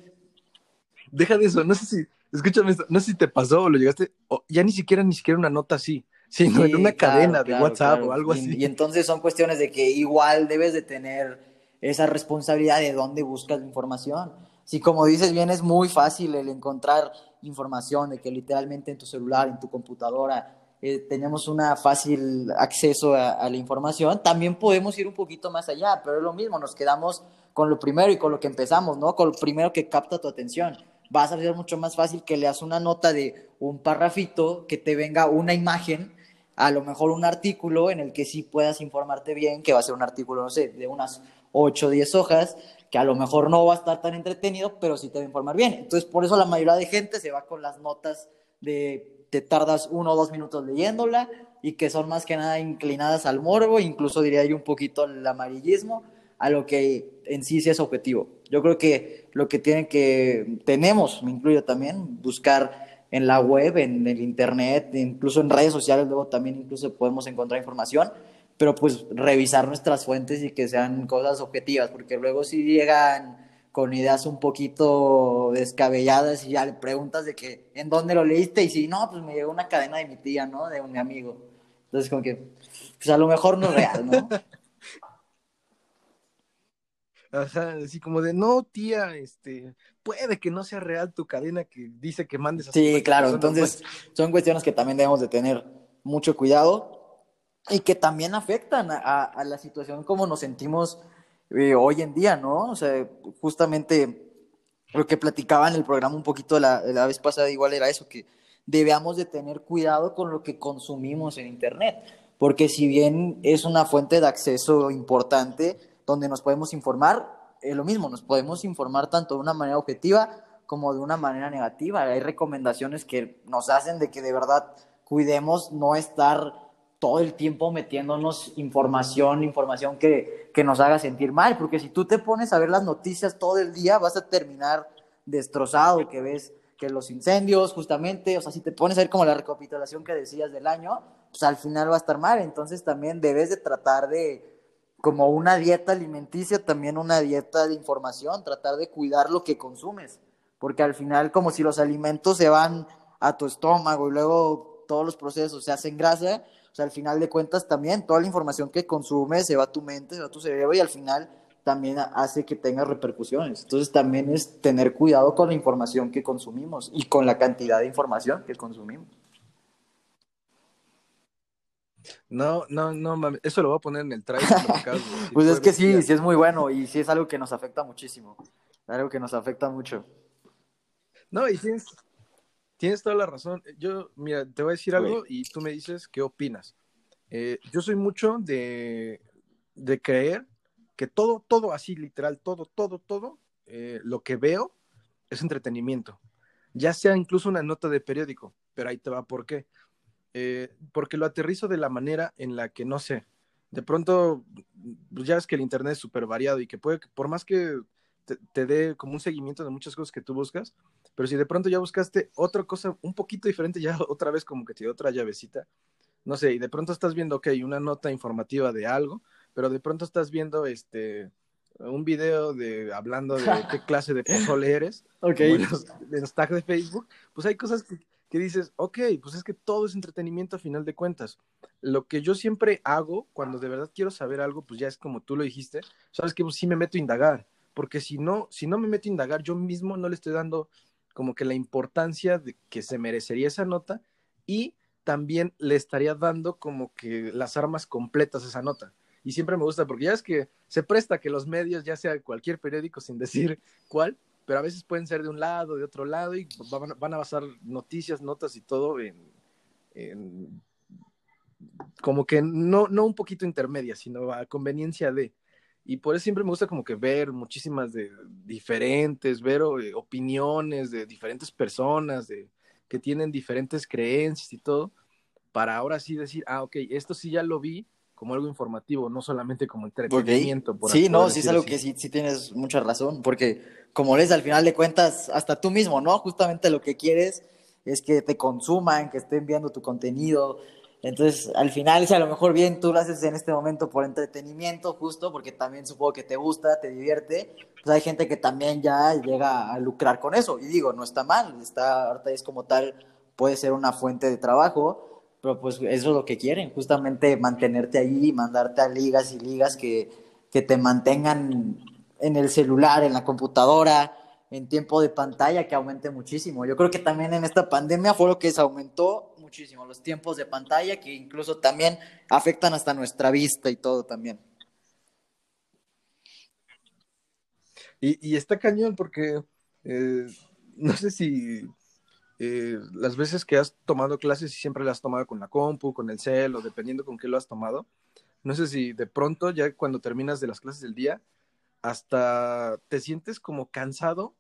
Deja de eso, no sé si, escúchame esto, no sé si te pasó o lo llegaste, o ya ni siquiera, ni siquiera una nota así, sino en una cadena de WhatsApp o algo así. Y entonces son cuestiones de que igual debes de tener esa responsabilidad de dónde buscas la información. Si como dices bien es muy fácil el encontrar información de que literalmente en tu celular, en tu computadora, eh, tenemos una fácil acceso a, la información, también podemos ir un poquito más allá, pero es lo mismo, nos quedamos con lo primero y con lo que empezamos, ¿no? Con lo primero que capta tu atención. Va a ser mucho más fácil que leas una nota de un parrafito, que te venga una imagen, a lo mejor un artículo en el que sí puedas informarte bien, que va a ser un artículo, no sé, de unas 8 o 10 hojas, que a lo mejor no va a estar tan entretenido, pero sí te va a informar bien. Entonces, por eso la mayoría de gente se va con las notas de te tardas uno o dos minutos leyéndola y que son más que nada inclinadas al morbo, incluso diría yo un poquito al amarillismo, a lo que en sí sí es objetivo. Yo creo que lo que tienen que, tenemos, me incluyo también, buscar en la web, en el internet, incluso en redes sociales, luego también incluso podemos encontrar información, pero pues revisar nuestras fuentes y que sean cosas objetivas, porque luego si llegan con ideas un poquito descabelladas y ya le preguntas de que, ¿en dónde lo leíste? Y si no, pues me llegó una cadena de mi tía, ¿no? De un mi amigo. Entonces, como que, pues a lo mejor no es real, ¿no? *laughs* Ajá, así como de, no, tía, este, puede que no sea real tu cadena que dice que mandes a Sí, claro, entonces son cuestiones que también debemos de tener mucho cuidado y que también afectan a, la situación como nos sentimos eh, hoy en día, ¿no? O sea, justamente lo que platicaba en el programa un poquito la, la vez pasada igual era eso, que debemos de tener cuidado con lo que consumimos en Internet, porque si bien es una fuente de acceso importante donde nos podemos informar, es lo mismo, nos podemos informar tanto de una manera objetiva como de una manera negativa. Hay recomendaciones que nos hacen de que de verdad cuidemos no estar todo el tiempo metiéndonos información, información que, que nos haga sentir mal, porque si tú te pones a ver las noticias todo el día, vas a terminar destrozado, que ves que los incendios, justamente, o sea, si te pones a ver como la recapitulación que decías del año, pues al final va a estar mal, entonces también debes de tratar de, como una dieta alimenticia, también una dieta de información, tratar de cuidar lo que consumes, porque al final como si los alimentos se van a tu estómago y luego todos los procesos se hacen grasa, o sea, al final de cuentas también toda la información que consumes se va a tu mente, se va a tu cerebro y al final también hace que tenga repercusiones. Entonces también es tener cuidado con la información que consumimos y con la cantidad de información que consumimos. No, no, no, mami. eso lo voy a poner en el trailer. *laughs* pues es que sí, sí es muy bueno y sí es algo que nos afecta muchísimo. Algo que nos afecta mucho. No, y tienes, tienes toda la razón. Yo, mira, te voy a decir algo y tú me dices qué opinas. Eh, yo soy mucho de, de creer que todo, todo así, literal, todo, todo, todo, eh, lo que veo es entretenimiento. Ya sea incluso una nota de periódico, pero ahí te va por qué. Eh, porque lo aterrizo de la manera en la que, no sé, de pronto, pues ya ves que el Internet es súper variado y que puede, por más que te, te, dé como un seguimiento de muchas cosas que tú buscas, pero si de pronto ya buscaste otra cosa un poquito diferente, ya *laughs* otra vez como que te dio otra llavecita, no sé, y de pronto estás viendo, ok, una nota informativa de algo, pero de pronto estás viendo este un video de hablando de qué *laughs* clase de pozole eres, ok. En los, los, tags de Facebook, pues hay cosas que, que, dices, ok, pues es que todo es entretenimiento a final de cuentas. Lo que yo siempre hago cuando de verdad quiero saber algo, pues ya es como tú lo dijiste, sabes que pues, sí me meto a indagar, porque si no, si no me meto a indagar, yo mismo no le estoy dando como que la importancia de que se merecería esa nota y también le estaría dando como que las armas completas a esa nota y siempre me gusta porque ya es que se presta que los medios, ya sea cualquier periódico sin *laughs* decir cuál, pero a veces pueden ser de un lado, de otro lado y van, a basar noticias, notas y todo en, como que no, no un poquito intermedia, sino a conveniencia de. Y por eso siempre me gusta como que ver muchísimas de diferentes, ver eh, opiniones de diferentes personas, de, que tienen diferentes creencias y todo, para ahora sí decir, ah, ok, esto sí ya lo vi, como algo informativo, no solamente como entretenimiento. sí, no, sí es algo que sí, sí tienes mucha razón, porque como lees al final de cuentas, hasta tú mismo, ¿no? Justamente lo que quieres es que te consuman, que estén viendo tu contenido. Entonces, al final, si a lo mejor bien tú lo haces en este momento por entretenimiento, justo, porque también supongo que te gusta, te divierte, pues hay gente que también ya llega a lucrar con eso. Y digo, no está mal, está, ahorita es como tal, puede ser una fuente de trabajo, pero pues eso es lo que quieren, justamente mantenerte ahí, mandarte a ligas y ligas que, que te mantengan en el celular, en la computadora, en tiempo de pantalla, que aumente muchísimo. Yo creo que también en esta pandemia fue lo que se aumentó muchísimo, los tiempos de pantalla, que incluso también afectan hasta nuestra vista y todo también. Y, y está cañón porque eh, no sé si eh, las veces que has tomado clases y siempre las has tomado con la compu, con el cel o dependiendo con qué lo has tomado, no sé si de pronto ya cuando terminas de las clases del día, hasta te sientes como cansado,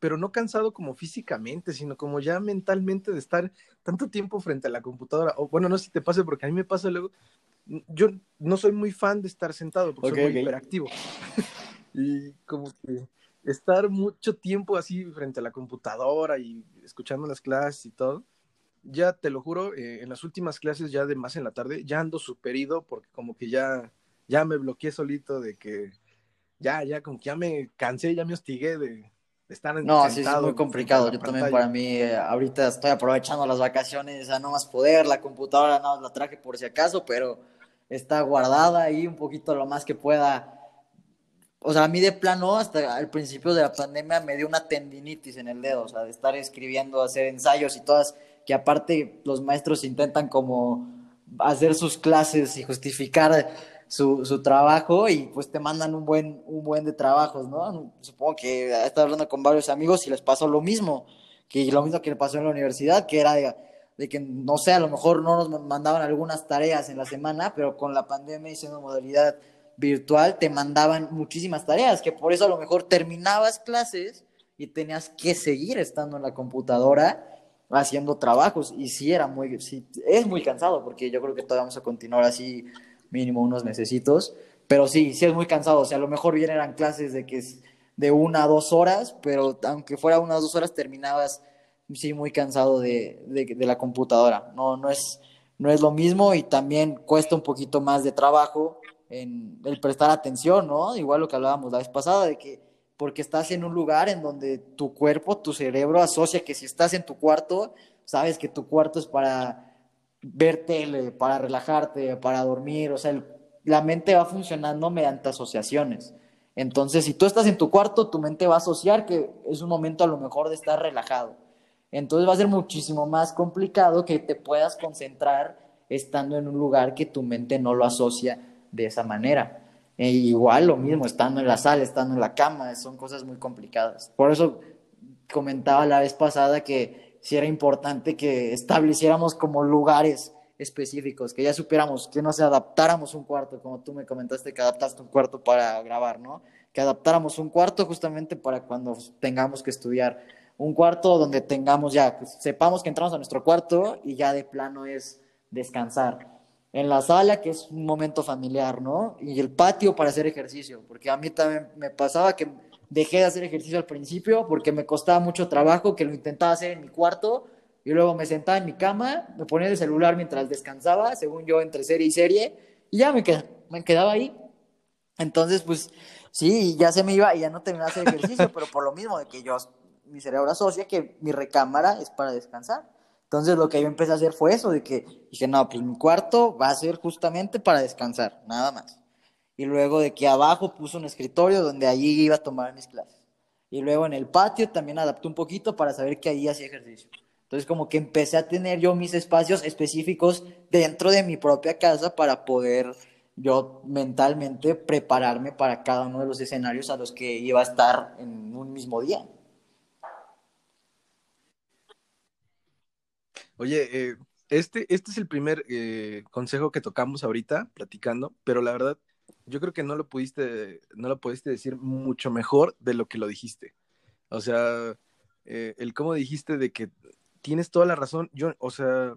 pero no cansado como físicamente, sino como ya mentalmente de estar tanto tiempo frente a la computadora. O bueno, no sé si te pasa, porque a mí me pasa luego, yo no soy muy fan de estar sentado, porque soy muy hiperactivo. *laughs* y como que estar mucho tiempo así frente a la computadora y escuchando las clases y todo, ya te lo juro, eh, en las últimas clases ya de más en la tarde, ya ando superido porque como que ya, ya me bloqueé solito de que ya, ya como que ya me cansé, ya me hostigué de, estar en No, sí, es muy complicado. Yo también para mí, eh, ahorita estoy aprovechando las vacaciones a no más poder, la computadora no más la traje por si acaso, pero está guardada ahí un poquito lo más que pueda o sea, a mí de plano, hasta el principio de la pandemia me dio una tendinitis en el dedo, o sea, de estar escribiendo, hacer ensayos y todas, que aparte los maestros intentan como hacer sus clases y justificar su, su trabajo y pues te mandan un buen, un buen de trabajos, ¿no? Supongo que he estado hablando con varios amigos y les pasó lo mismo, que lo mismo que le pasó en la universidad, que era de, de que, no sé, a lo mejor no nos mandaban algunas tareas en la semana, pero con la pandemia y siendo modalidad virtual te mandaban muchísimas tareas, que por eso a lo mejor terminabas clases y tenías que seguir estando en la computadora haciendo trabajos y sí era muy, sí, es muy cansado porque yo creo que todavía vamos a continuar así mínimo unos mesecitos, pero sí, sí es muy cansado, o sea, a lo mejor bien eran clases de que es de una a dos horas, pero aunque fuera unas dos horas terminabas sí muy cansado de, de, de la computadora, no, no es, no es lo mismo y también cuesta un poquito más de trabajo en el prestar atención, ¿no? Igual lo que hablábamos la vez pasada, de que porque estás en un lugar en donde tu cuerpo, tu cerebro asocia que si estás en tu cuarto, sabes que tu cuarto es para ver tele, para relajarte, para dormir, o sea, la mente va funcionando mediante asociaciones. Entonces, si tú estás en tu cuarto, tu mente va a asociar que es un momento a lo mejor de estar relajado. Entonces va a ser muchísimo más complicado que te puedas concentrar estando en un lugar que tu mente no lo asocia de esa manera. E igual lo mismo, estando en la sala, estando en la cama, son cosas muy complicadas. Por eso comentaba la vez pasada que si era importante que estableciéramos como lugares específicos, que ya supiéramos, que no se adaptáramos un cuarto, como tú me comentaste que adaptaste un cuarto para grabar, ¿no? Que adaptáramos un cuarto justamente para cuando tengamos que estudiar. Un cuarto donde tengamos ya, sepamos que entramos a nuestro cuarto y ya de plano es descansar en la sala, que es un momento familiar, ¿no? Y el patio para hacer ejercicio, porque a mí también me pasaba que dejé de hacer ejercicio al principio porque me costaba mucho trabajo, que lo intentaba hacer en mi cuarto y luego me sentaba en mi cama, me ponía el celular mientras descansaba, según yo, entre serie y serie, y ya me, me quedaba ahí. Entonces, pues sí, ya se me iba y ya no terminaba de hacer ejercicio, *laughs* pero por lo mismo de que yo, mi cerebro asocia que mi recámara es para descansar. Entonces lo que yo empecé a hacer fue eso, de que dije, no, pues mi cuarto va a ser justamente para descansar, nada más. Y luego de que abajo puse un escritorio donde allí iba a tomar mis clases. Y luego en el patio también adapté un poquito para saber que ahí hacía ejercicio. Entonces como que empecé a tener yo mis espacios específicos dentro de mi propia casa para poder yo mentalmente prepararme para cada uno de los escenarios a los que iba a estar en un mismo día. Oye, eh, este, este es el primer eh, consejo que tocamos ahorita, platicando, pero la verdad, yo creo que no lo pudiste, no lo pudiste decir mucho mejor de lo que lo dijiste. O sea, eh, el cómo dijiste de que tienes toda la razón, yo, o sea,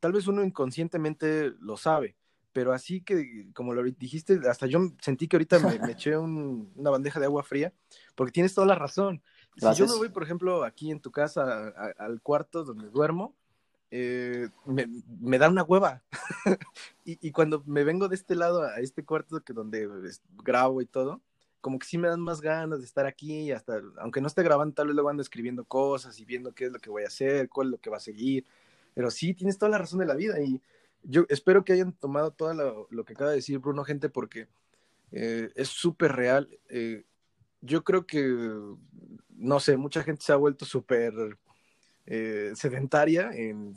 tal vez uno inconscientemente lo sabe, pero así que, como lo dijiste, hasta yo sentí que ahorita me, *laughs* eché una bandeja de agua fría, porque tienes toda la razón. Si yo me voy, por ejemplo, aquí en tu casa al cuarto donde duermo, eh, me, da una hueva. *laughs* y, cuando me vengo de este lado a este cuarto que donde grabo y todo, como que sí me dan más ganas de estar aquí, hasta, aunque no esté grabando, tal vez luego ando escribiendo cosas y viendo qué es lo que voy a hacer, cuál es lo que va a seguir. Pero sí, tienes toda la razón de la vida y yo espero que hayan tomado todo lo, que acaba de decir Bruno, gente, porque eh, es súper real. Eh, yo creo que, no sé, mucha gente se ha vuelto súper eh, sedentaria, en,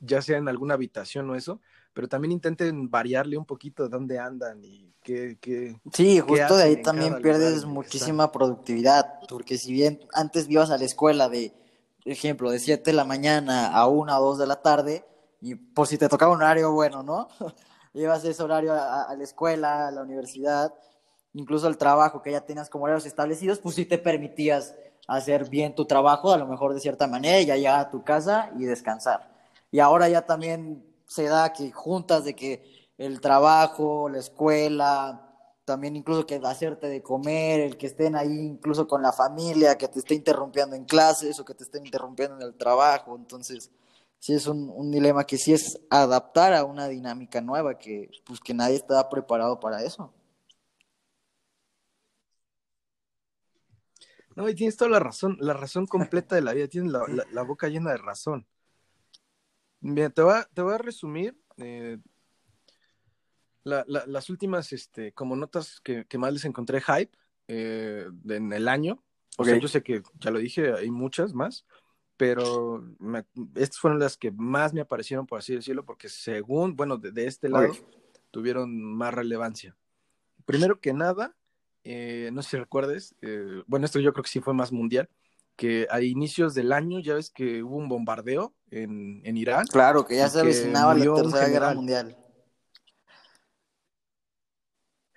ya sea en alguna habitación o eso, pero también intenten variarle un poquito de dónde andan y qué... qué sí, justo de ahí también pierdes muchísima productividad, porque si bien antes ibas a la escuela de, ejemplo, de 7 de la mañana a 1 o 2 de la tarde, y por si te tocaba un horario bueno, ¿no? *laughs* Llevas ese horario a, a, la escuela, a la universidad, incluso al trabajo, que ya tenías como horarios establecidos, pues sí te permitías hacer bien tu trabajo, a lo mejor de cierta manera, ya llegar a tu casa y descansar. Y ahora ya también se da que juntas de que el trabajo, la escuela, también incluso que hacerte de comer, el que estén ahí incluso con la familia, que te esté interrumpiendo en clases o que te estén interrumpiendo en el trabajo. Entonces, sí es un, un dilema que sí es adaptar a una dinámica nueva, que pues que nadie está preparado para eso. No, y tienes toda la razón, la razón completa de la vida, tienes la, boca llena de razón. Bien, te voy a, te voy a resumir eh, las últimas, este, como notas que, más les encontré hype, eh, en el año. O sea, yo sé que ya lo dije, hay muchas más, pero estas fueron las que más me aparecieron, por así decirlo, porque según, bueno, de, este lado, tuvieron más relevancia. Primero que nada, eh, no sé si recuerdes, eh, bueno, esto yo creo que sí fue más mundial, que a inicios del año ya ves que hubo un bombardeo en, en Irán. Claro, que ya se avecinaba la Tercera Guerra Mundial.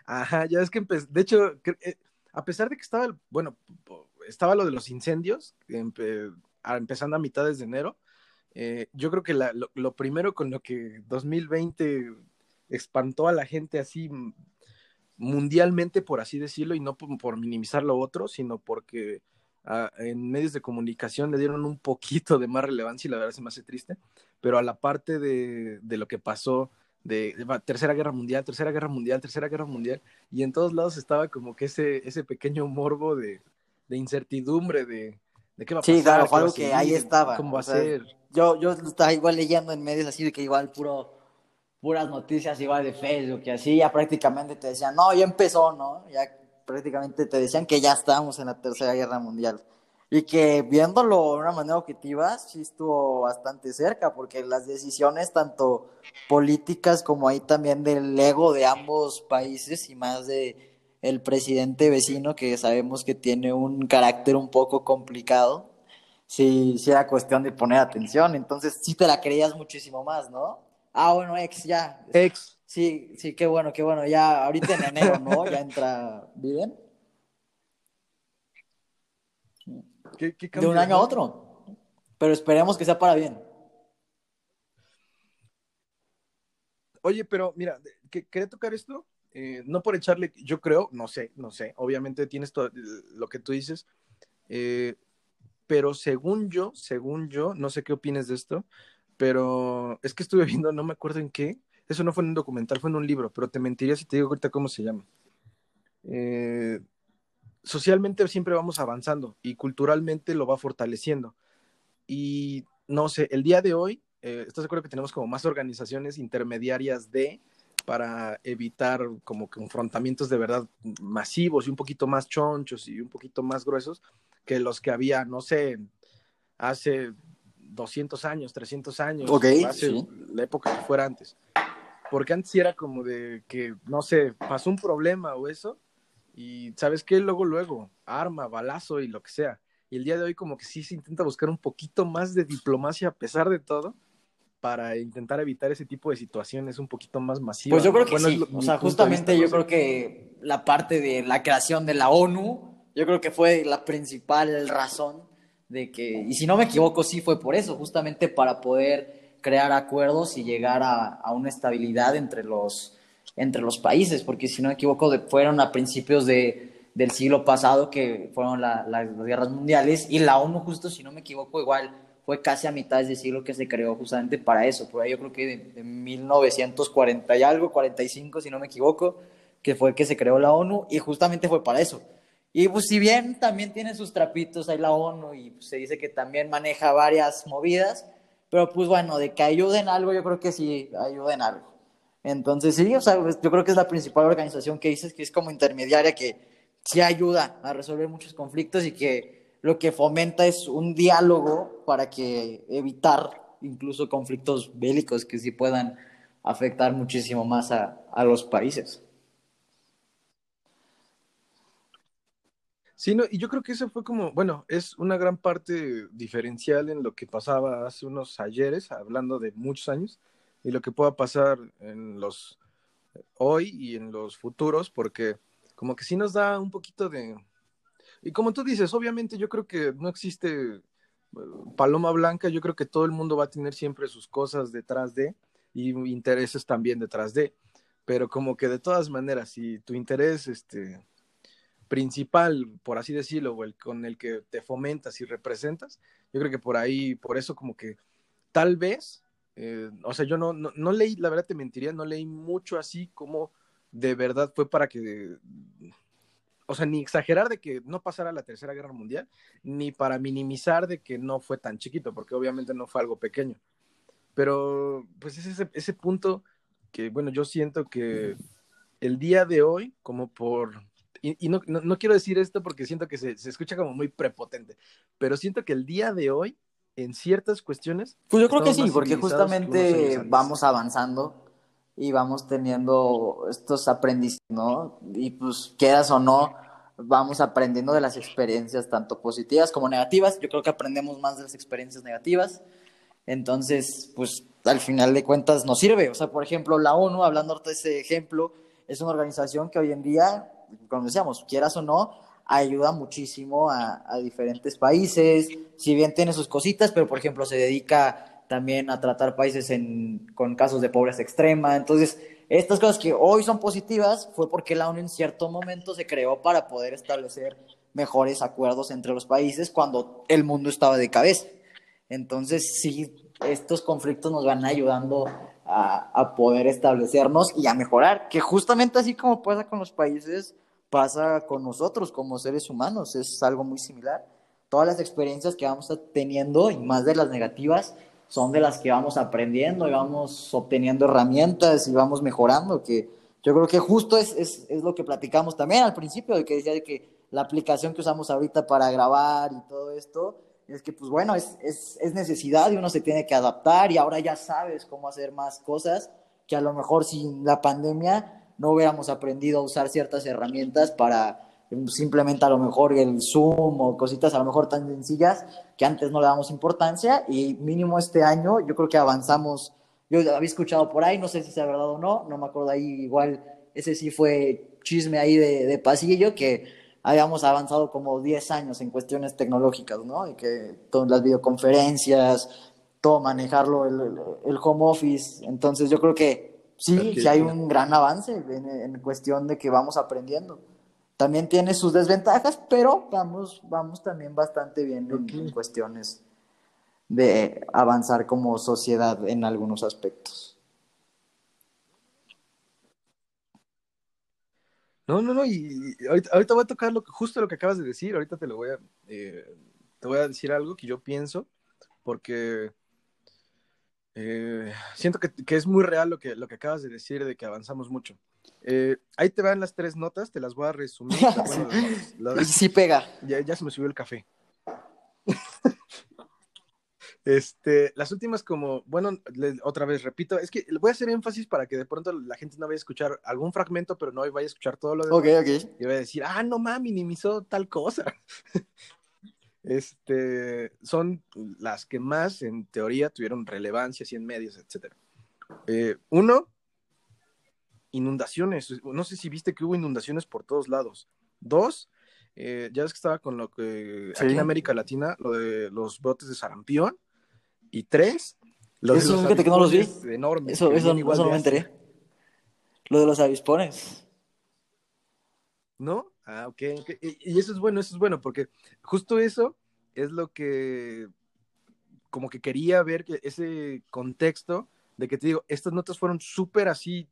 Ajá, ya ves que de hecho, eh, a pesar de que estaba, bueno, estaba lo de los incendios, empezando a mitades de enero, yo creo que lo, lo, primero con lo que 2020 espantó a la gente así mundialmente, por así decirlo, y no por, minimizar lo otro, sino porque ah, en medios de comunicación le dieron un poquito de más relevancia y la verdad se me hace triste, pero a la parte de, lo que pasó de, Tercera Guerra Mundial, Tercera Guerra Mundial, Tercera Guerra Mundial, y en todos lados estaba como que ese, ese pequeño morbo de, incertidumbre de, de qué va a pasar. Sí, claro, algo que ahí estaba. ¿Cómo va a ser? Yo, yo estaba igual leyendo en medios así de que igual puro puras noticias igual de Facebook y así, ya prácticamente te decían, no, ya empezó, ¿no? Ya prácticamente te decían que ya estábamos en la Tercera Guerra Mundial. Y que viéndolo de una manera objetiva, sí estuvo bastante cerca, porque las decisiones, tanto políticas como ahí también del ego de ambos países y más de el presidente vecino, que sabemos que tiene un carácter un poco complicado, sí, sí era cuestión de poner atención, entonces sí te la creías muchísimo más, ¿no? Ah, bueno, ex, ya. Ex. Sí, sí, qué bueno, qué bueno. Ya ahorita en enero, ¿no? Ya entra Biden. ¿Qué, de un año a otro. Pero esperemos que sea para bien. Oye, pero mira, quería tocar esto, eh, no por echarle, yo creo, no sé, no sé, obviamente tienes todo lo que tú dices, eh, pero según yo, según yo, no sé qué opines de esto, pero es que estuve *laughs* viendo, no me acuerdo en qué, eso no fue en un documental, fue en un libro, pero te mentiría si te digo ahorita cómo se llama. Eh, socialmente siempre vamos avanzando y culturalmente lo va fortaleciendo. Y no sé, el día de hoy, eh, ¿estás de acuerdo que tenemos como más organizaciones intermediarias de para evitar como confrontamientos de verdad masivos y un poquito más chonchos y un poquito más gruesos que los que había, no sé, hace 200 años, 300 años, la época que fuera antes. Porque antes era como de que, no sé, pasó un problema o eso, y ¿sabes qué? Luego, luego, arma, balazo y lo que sea. Y el día de hoy como que sí se intenta buscar un poquito más de diplomacia a pesar de todo, para intentar evitar ese tipo de situaciones un poquito más masivas. Pues yo creo que sí, o sea, justamente yo creo que la parte de la creación de la ONU, yo creo que fue la principal razón de que, y si no me equivoco, sí fue por eso, justamente para poder crear acuerdos y llegar a, una estabilidad entre los, entre los países, porque si no me equivoco, fueron a principios de, del siglo pasado que fueron las guerras mundiales y la ONU justo, si no me equivoco, igual fue casi a mitad de siglo que se creó justamente para eso, por ahí yo creo que de, de 1940 y algo, 45 si no me equivoco, que fue que se creó la ONU y justamente fue para eso, y pues si bien también tiene sus trapitos ahí la ONU y pues, se dice que también maneja varias movidas, pero pues bueno, de que ayuden algo, yo creo que sí ayuden algo. Entonces sí, o sea, pues, yo creo que es la principal organización que dices que es como intermediaria, que sí ayuda a resolver muchos conflictos y que lo que fomenta es un diálogo para que evitar incluso conflictos bélicos que sí puedan afectar muchísimo más a, a los países. Sí, no, y yo creo que eso fue como, bueno, es una gran parte diferencial en lo que pasaba hace unos ayeres, hablando de muchos años, y lo que pueda pasar en los hoy y en los futuros, porque como que sí nos da un poquito de... Y como tú dices, obviamente yo creo que no existe eh, paloma blanca, yo creo que todo el mundo va a tener siempre sus cosas detrás de y intereses también detrás de, pero como que de todas maneras, si tu interés, este principal, por así decirlo, o el con el que te fomentas y representas, yo creo que por ahí, por eso como que tal vez, eh, o sea, yo no, no, leí, la verdad te mentiría, no leí mucho así como de verdad fue para que, o sea, ni exagerar de que no pasara la Tercera Guerra Mundial, ni para minimizar de que no fue tan chiquito, porque obviamente no fue algo pequeño. Pero, pues es ese, ese punto que, bueno, yo siento que el día de hoy, como por y, no, no, quiero decir esto porque siento que se, se, escucha como muy prepotente, pero siento que el día de hoy, en ciertas cuestiones... Pues yo creo que sí, porque justamente vamos avanzando y vamos teniendo estos aprendizajes, ¿no? Y pues quedas o no, vamos aprendiendo de las experiencias tanto positivas como negativas. Yo creo que aprendemos más de las experiencias negativas. Entonces, pues al final de cuentas nos sirve. O sea, por ejemplo, la ONU, hablando de ese ejemplo, es una organización que hoy en día, como decíamos, quieras o no, ayuda muchísimo a, diferentes países. Si bien tiene sus cositas, pero por ejemplo se dedica también a tratar países con casos de pobreza extrema. Entonces, estas cosas que hoy son positivas fue porque la ONU en cierto momento se creó para poder establecer mejores acuerdos entre los países cuando el mundo estaba de cabeza. Entonces, sí, estos conflictos nos van ayudando a, poder establecernos y a mejorar, que justamente así como pasa con los países, pasa con nosotros como seres humanos, es algo muy similar. Todas las experiencias que vamos teniendo, y más de las negativas, son de las que vamos aprendiendo y vamos obteniendo herramientas y vamos mejorando, que yo creo que justo es, es, es lo que platicamos también al principio, de que decía de que la aplicación que usamos ahorita para grabar y todo esto, es que pues bueno, es, es, es, necesidad y uno se tiene que adaptar y ahora ya sabes cómo hacer más cosas que a lo mejor sin la pandemia no hubiéramos aprendido a usar ciertas herramientas para em, simplemente a lo mejor el Zoom o cositas a lo mejor tan sencillas que antes no le damos importancia y mínimo este año yo creo que avanzamos, yo había escuchado por ahí, no sé si sea verdad o no, no me acuerdo ahí, igual ese sí fue chisme ahí de, de pasillo que habíamos avanzado como 10 años en cuestiones tecnológicas, ¿no? Y que todas las videoconferencias, todo manejarlo, el, home office. Entonces yo creo que sí, sí hay un gran avance en, cuestión de que vamos aprendiendo. También tiene sus desventajas, pero vamos, vamos también bastante bien en cuestiones de avanzar como sociedad en algunos aspectos. No, no, no, y, ahorita, voy a tocar lo, justo lo que acabas de decir, ahorita te lo voy a, eh, te voy a decir algo que yo pienso, porque eh, siento que, es muy real lo que, lo que acabas de decir de que avanzamos mucho. Eh, ahí te van las tres notas, te las voy a resumir. *laughs* sí pega. Ya, ya se me subió el café. *laughs* Este, las últimas como, bueno, otra vez repito, es que voy a hacer énfasis para que de pronto la gente no vaya a escuchar algún fragmento, pero no vaya a escuchar todo lo demás. Ok, ok. Y vaya a decir, ah, no mames, minimizó tal cosa. *laughs* este, son las que más, en teoría, tuvieron relevancia, así en medios, etc. Eh, uno, inundaciones. No sé si viste que hubo inundaciones por todos lados. Dos, eh, ya ves que estaba con lo que aquí en América Latina, lo de los brotes de sarampión y tres, los eso, que no los vi. Enormes, eso, eso, no me enteré. Lo de los avispones. ¿No? Ah, ok. Y, eso es bueno, eso es bueno, porque justo eso es lo que como que quería ver que ese contexto de que te digo, estas notas fueron súper así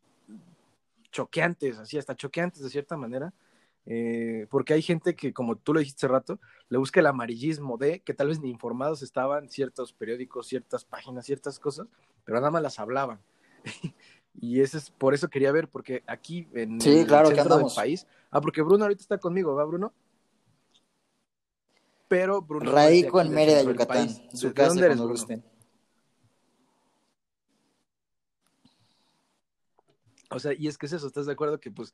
choqueantes, así hasta choqueantes de cierta manera, eh, porque hay gente que, como tú lo dijiste hace rato, le busca el amarillismo de que tal vez ni informados estaban ciertos periódicos, ciertas páginas, ciertas cosas, pero nada más las hablaban. *laughs* y eso es por eso quería ver, porque aquí en el centro del país, ah, porque Bruno ahorita está conmigo, ¿va Bruno? Pero Bruno. Raico en Mérida, Yucatán. Su casa dónde eres, O sea, y es que es eso, ¿estás de acuerdo que pues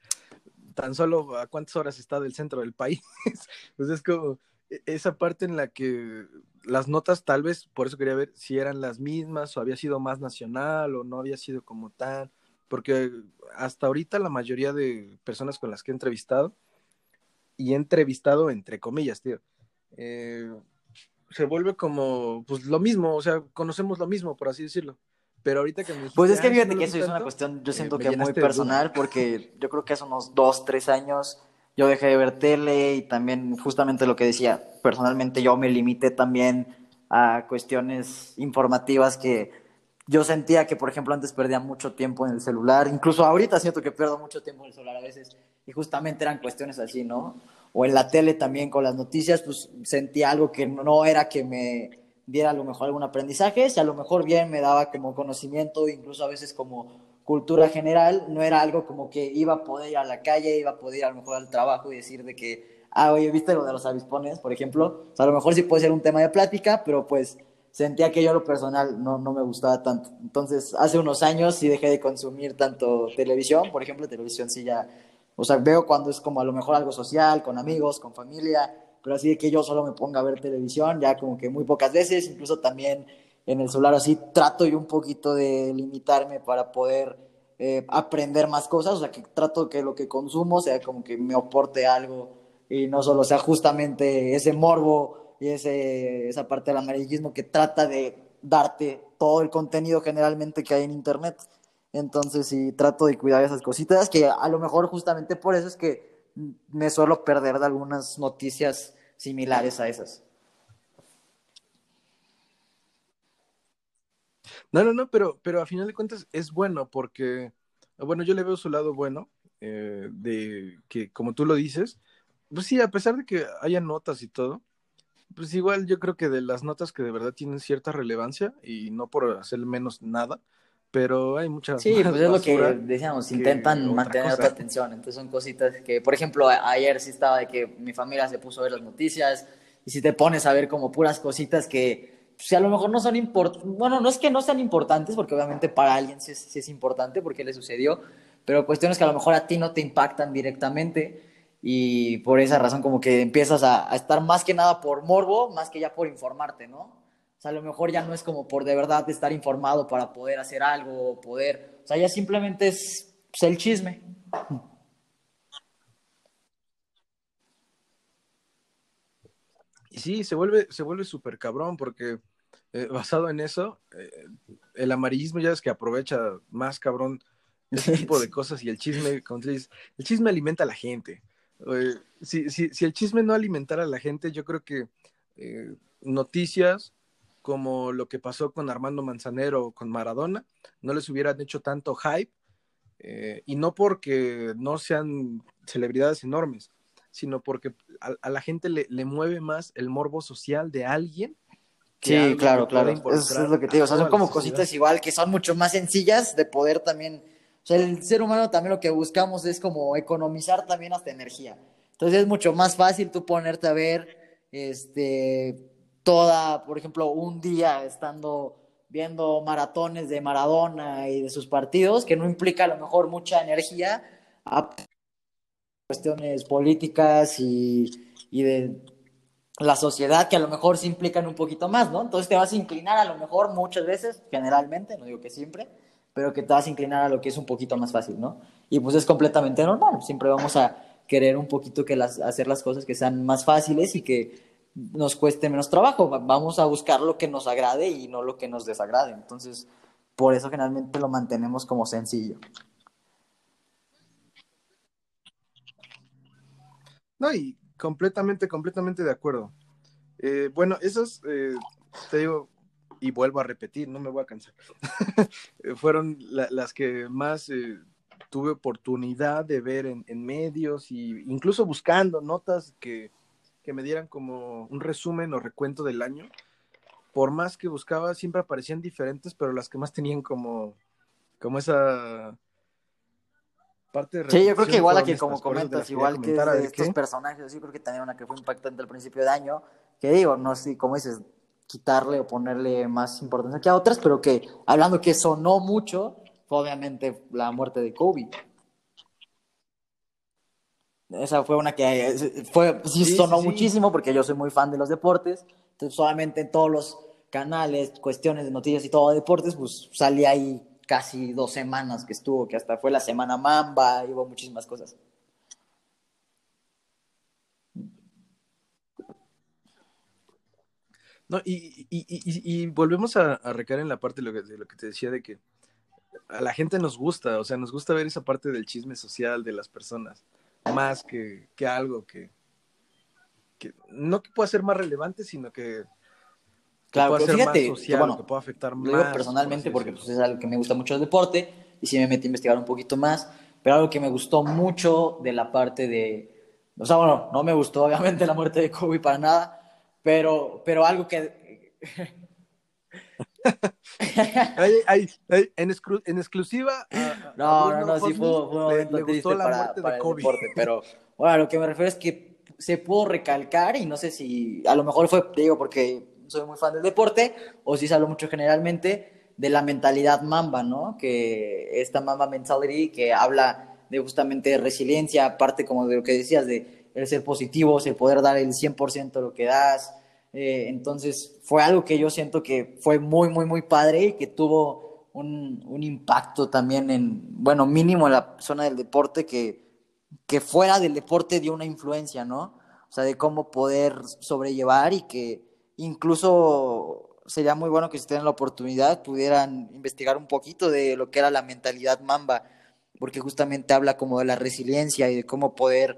tan solo a cuántas horas está del centro del país. *laughs* pues es como esa parte en la que las notas tal vez, por eso quería ver si eran las mismas o había sido más nacional o no había sido como tan, porque hasta ahorita la mayoría de personas con las que he entrevistado, y he entrevistado entre comillas, tío, eh, se vuelve como pues lo mismo, o sea, conocemos lo mismo, por así decirlo. Pero ahorita que me Pues es que fíjate que eso es una cuestión, yo eh, siento que muy personal, porque yo creo que hace unos dos, tres años yo dejé de ver tele y también justamente lo que decía, personalmente yo me limité también a cuestiones informativas que yo sentía que, por ejemplo, antes perdía mucho tiempo en el celular, incluso ahorita siento que pierdo mucho tiempo en el celular a veces, y justamente eran cuestiones así, ¿no? O en la tele también con las noticias, pues sentía algo que no era que me diera a lo mejor algún aprendizaje, si a lo mejor bien me daba como conocimiento, incluso a veces como cultura general, no era algo como que iba a poder ir a la calle, iba a poder ir a lo mejor al trabajo y decir de que, ah, oye, ¿viste lo de los avispones, por ejemplo? O sea, a lo mejor sí puede ser un tema de plática, pero pues sentía que yo lo personal no, no me gustaba tanto. Entonces, hace unos años sí dejé de consumir tanto televisión, por ejemplo, televisión sí ya, o sea, veo cuando es como a lo mejor algo social, con amigos, con familia, pero así de que yo solo me ponga a ver televisión, ya como que muy pocas veces, incluso también en el celular así trato yo un poquito de limitarme para poder eh, aprender más cosas, o sea, que trato que lo que consumo sea como que me aporte algo y no solo sea justamente ese morbo y ese, esa parte del amarillismo que trata de darte todo el contenido generalmente que hay en Internet. Entonces sí, trato de cuidar esas cositas, que a lo mejor justamente por eso es que me suelo perder de algunas noticias similares a esas. No, no, no, pero, pero a final de cuentas es bueno porque, bueno, yo le veo su lado bueno, eh, de que como tú lo dices, pues sí, a pesar de que haya notas y todo, pues igual yo creo que de las notas que de verdad tienen cierta relevancia y no por hacer menos nada, pero hay muchas. Sí, pues es lo que decíamos, intentan mantener otra atención. Entonces son cositas que, por ejemplo, ayer sí estaba de que mi familia se puso a ver las noticias y si te pones a ver como puras cositas que pues, a lo mejor no son importantes, bueno, no es que no sean importantes, porque obviamente para alguien sí es, sí es importante porque le sucedió, pero cuestiones que a lo mejor a ti no te impactan directamente y por esa razón como que empiezas a, estar más que nada por morbo, más que ya por informarte, ¿no? O sea, a lo mejor ya no es como por de verdad estar informado para poder hacer algo o poder, o sea, ya simplemente es pues, el chisme. Sí, se vuelve, se vuelve súper cabrón porque eh, *laughs* basado en eso, eh, el amarillismo ya es que aprovecha más cabrón ese *laughs* tipo de cosas y el chisme, como el chisme alimenta a la gente. Si, si, si, el chisme no alimentara a la gente, yo creo que eh, noticias como lo que pasó con Armando Manzanero o con Maradona no les hubieran hecho tanto hype eh, y no porque no sean celebridades enormes, sino porque a, la gente le, le, mueve más el morbo social de alguien. Sí, claro, claro. Eso es lo que te digo. O sea, son como cositas igual que son mucho más sencillas de poder también o sea, el ser humano también lo que buscamos es como economizar también hasta energía. Entonces es mucho más fácil tú ponerte a ver este toda, por ejemplo, un día estando viendo maratones de Maradona y de sus partidos, que no implica a lo mejor mucha energía a cuestiones políticas y, y de la sociedad que a lo mejor se implican un poquito más, ¿no? Entonces te vas a inclinar a lo mejor muchas veces, generalmente, no digo que siempre, pero que te vas a inclinar a lo que es un poquito más fácil, ¿no? Y pues es completamente normal, siempre vamos a querer un poquito que las, hacer las cosas que sean más fáciles y que nos cueste menos trabajo, vamos a buscar lo que nos agrade y no lo que nos desagrade, entonces por eso generalmente lo mantenemos como sencillo. No, y completamente, completamente de acuerdo. Eh, bueno, esas, eh, te digo, y vuelvo a repetir, no me voy a cansar, *laughs* fueron las que más eh, tuve oportunidad de ver en, medios y incluso buscando notas que, que, me dieran como un resumen o recuento del año. Por más que buscaba, siempre aparecían diferentes, pero las que más tenían como, como esa parte de... Sí, yo creo que igual aquí, como comentas, igual que de estos personajes, yo creo que también una que fue impactante al principio de año, que digo, no sé, como dices, quitarle o ponerle más importancia que a otras, pero que hablando que sonó mucho, fue obviamente la muerte de Kobe. Esa fue una que fue, sí, sonó muchísimo porque yo soy muy fan de los deportes, entonces solamente en todos los canales, cuestiones de noticias y todo de deportes, pues salí ahí casi dos semanas que estuvo, que hasta fue la semana Mamba, y hubo muchísimas cosas. No, y, y, volvemos a, recaer en la parte de lo, que, de lo que te decía de que a la gente nos gusta, o sea, nos gusta ver esa parte del chisme social de las personas, más que, que algo que, que, no que pueda ser más relevante, sino que, claro, pueda ser fíjate, más social, que, pueda afectar más. Lo digo personalmente porque pues, es algo que me gusta mucho el deporte y sí me metí a investigar un poquito más, pero algo que me gustó mucho de la parte de, o sea, bueno, no me gustó *laughs* obviamente la muerte de Kobe para nada, pero, pero algo que... *laughs* en, exclusiva. no, no, no, sí fue, un momento triste para, para el deporte, pero bueno, lo que me refiero es que se pudo recalcar y no sé si a lo mejor fue, digo, porque soy muy fan del deporte, o si se mucho generalmente de la mentalidad Mamba, ¿no? Que esta Mamba mentality que habla de justamente resiliencia, aparte como de lo que decías, de el ser positivo, el poder dar el 100% de lo que das. Eh, entonces fue algo que yo siento que fue muy, muy, muy padre y que tuvo un, un, impacto también en, bueno, mínimo en la zona del deporte que, que fuera del deporte dio una influencia, ¿no? O sea, de cómo poder sobrellevar y que incluso sería muy bueno que si tienen la oportunidad pudieran investigar un poquito de lo que era la mentalidad mamba, porque justamente habla como de la resiliencia y de cómo poder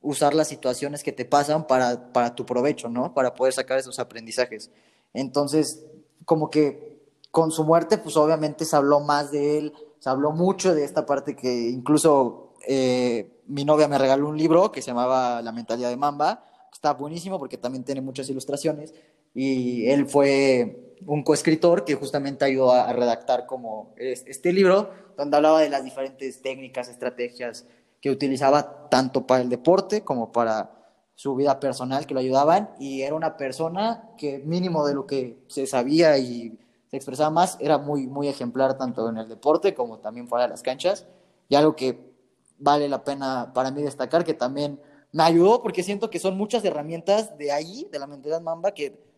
usar las situaciones que te pasan para, para tu provecho, ¿no? Para poder sacar esos aprendizajes. Entonces, como que con su muerte, pues obviamente se habló más de él, se habló mucho de esta parte que incluso eh, mi novia me regaló un libro que se llamaba La mentalidad de Mamba, está buenísimo porque también tiene muchas ilustraciones y él fue un coescritor que justamente ayudó a, redactar como este libro donde hablaba de las diferentes técnicas, estrategias que utilizaba tanto para el deporte como para su vida personal que lo ayudaban. Y era una persona que mínimo de lo que se sabía y se expresaba más era muy muy ejemplar tanto en el deporte como también fuera de las canchas. Y algo que vale la pena para mí destacar que también me ayudó porque siento que son muchas herramientas de ahí, de la mentalidad Mamba, que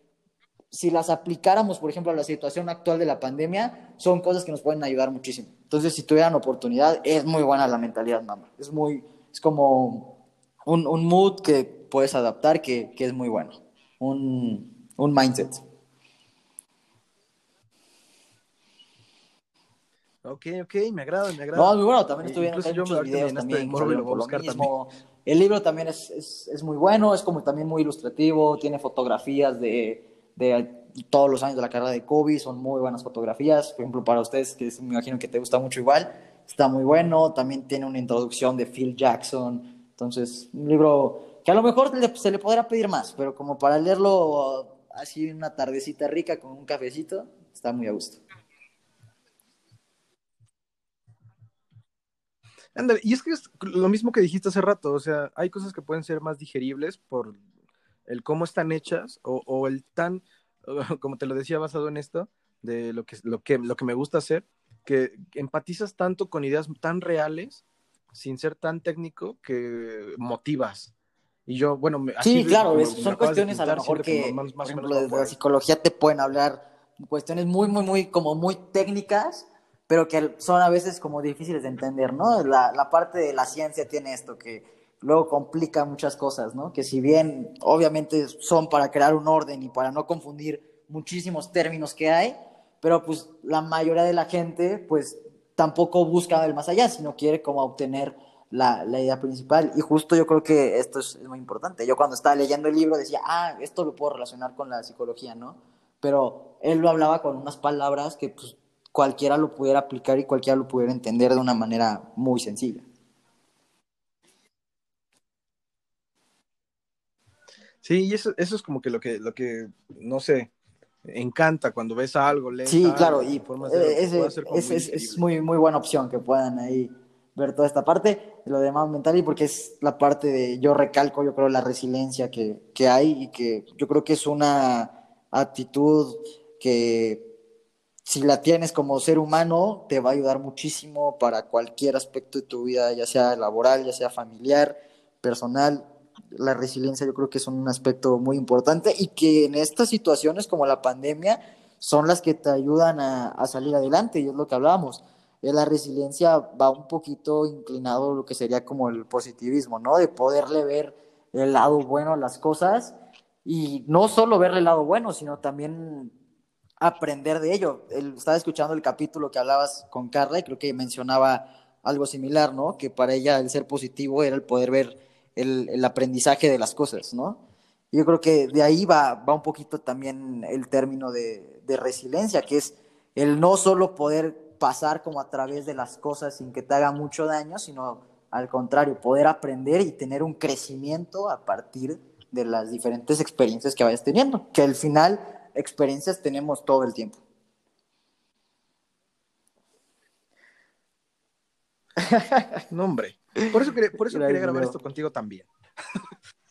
si las aplicáramos, por ejemplo, a la situación actual de la pandemia, son cosas que nos pueden ayudar muchísimo. Entonces, si tuvieran oportunidad, es muy buena la mentalidad Mamba. Es muy, es como un, un mood que puedes adaptar que, que es muy bueno. Un, un mindset. Ok, ok, me agrada, me agrada. No, muy bueno, también estuve viendo muchos videos también, lo El libro también es, es, es, muy bueno, es como también muy ilustrativo, tiene fotografías de, de todos los años de la carrera de Kobe, son muy buenas fotografías, por ejemplo, para ustedes, que me imagino que te gusta mucho igual, está muy bueno, también tiene una introducción de Phil Jackson, entonces, un libro que a lo mejor se le podrá pedir más, pero como para leerlo así una tardecita rica con un cafecito, está muy a gusto. y es que es lo mismo que dijiste hace rato, o sea, hay cosas que pueden ser más digeribles por el cómo están hechas o, el tan, *laughs* como te lo decía basado en esto, de lo que, lo que, lo que me gusta hacer, que empatizas tanto con ideas tan reales, sin ser tan técnico, que motivas. Y yo, bueno, así sí, claro, son cuestiones a lo mejor que, por ejemplo, desde la psicología te pueden hablar cuestiones muy, muy, muy, como muy técnicas, pero que son a veces como difíciles de entender, ¿no? La, la parte de la ciencia tiene esto, que luego complica muchas cosas, ¿no? Que si bien obviamente son para crear un orden y para no confundir muchísimos términos que hay, pero pues la mayoría de la gente pues tampoco busca el más allá, sino quiere como obtener la, idea principal. Y justo yo creo que esto es, es, muy importante. Yo cuando estaba leyendo el libro decía, ah, esto lo puedo relacionar con la psicología, ¿no? Pero él lo hablaba con unas palabras que pues cualquiera lo pudiera aplicar y cualquiera lo pudiera entender de una manera muy sencilla. Sí, y eso, eso es como que lo que, lo que, no sé, encanta cuando ves algo, lees Sí, claro, y es, es, muy, muy buena opción que puedan ahí ver toda esta parte, lo demás mental, y porque es la parte de, yo recalco, yo creo, la resiliencia que, que hay y que yo creo que es una actitud que si la tienes como ser humano, te va a ayudar muchísimo para cualquier aspecto de tu vida, ya sea laboral, ya sea familiar, personal. La resiliencia yo creo que es un aspecto muy importante y que en estas situaciones como la pandemia son las que te ayudan a, salir adelante y es lo que hablábamos. Eh, la resiliencia va un poquito inclinado a lo que sería como el positivismo, ¿no? De poderle ver el lado bueno a las cosas y no solo ver el lado bueno, sino también aprender de ello. estaba escuchando el capítulo que hablabas con Carla y creo que mencionaba algo similar, ¿no? Que para ella el ser positivo era el poder ver el, el aprendizaje de las cosas, ¿no? Yo creo que de ahí va, va un poquito también el término de, de resiliencia, que es el no solo poder pasar como a través de las cosas sin que te haga mucho daño, sino al contrario, poder aprender y tener un crecimiento a partir de las diferentes experiencias que vayas teniendo, que al final experiencias tenemos todo el tiempo. *laughs* No. Por eso, quería grabar esto contigo también. *laughs*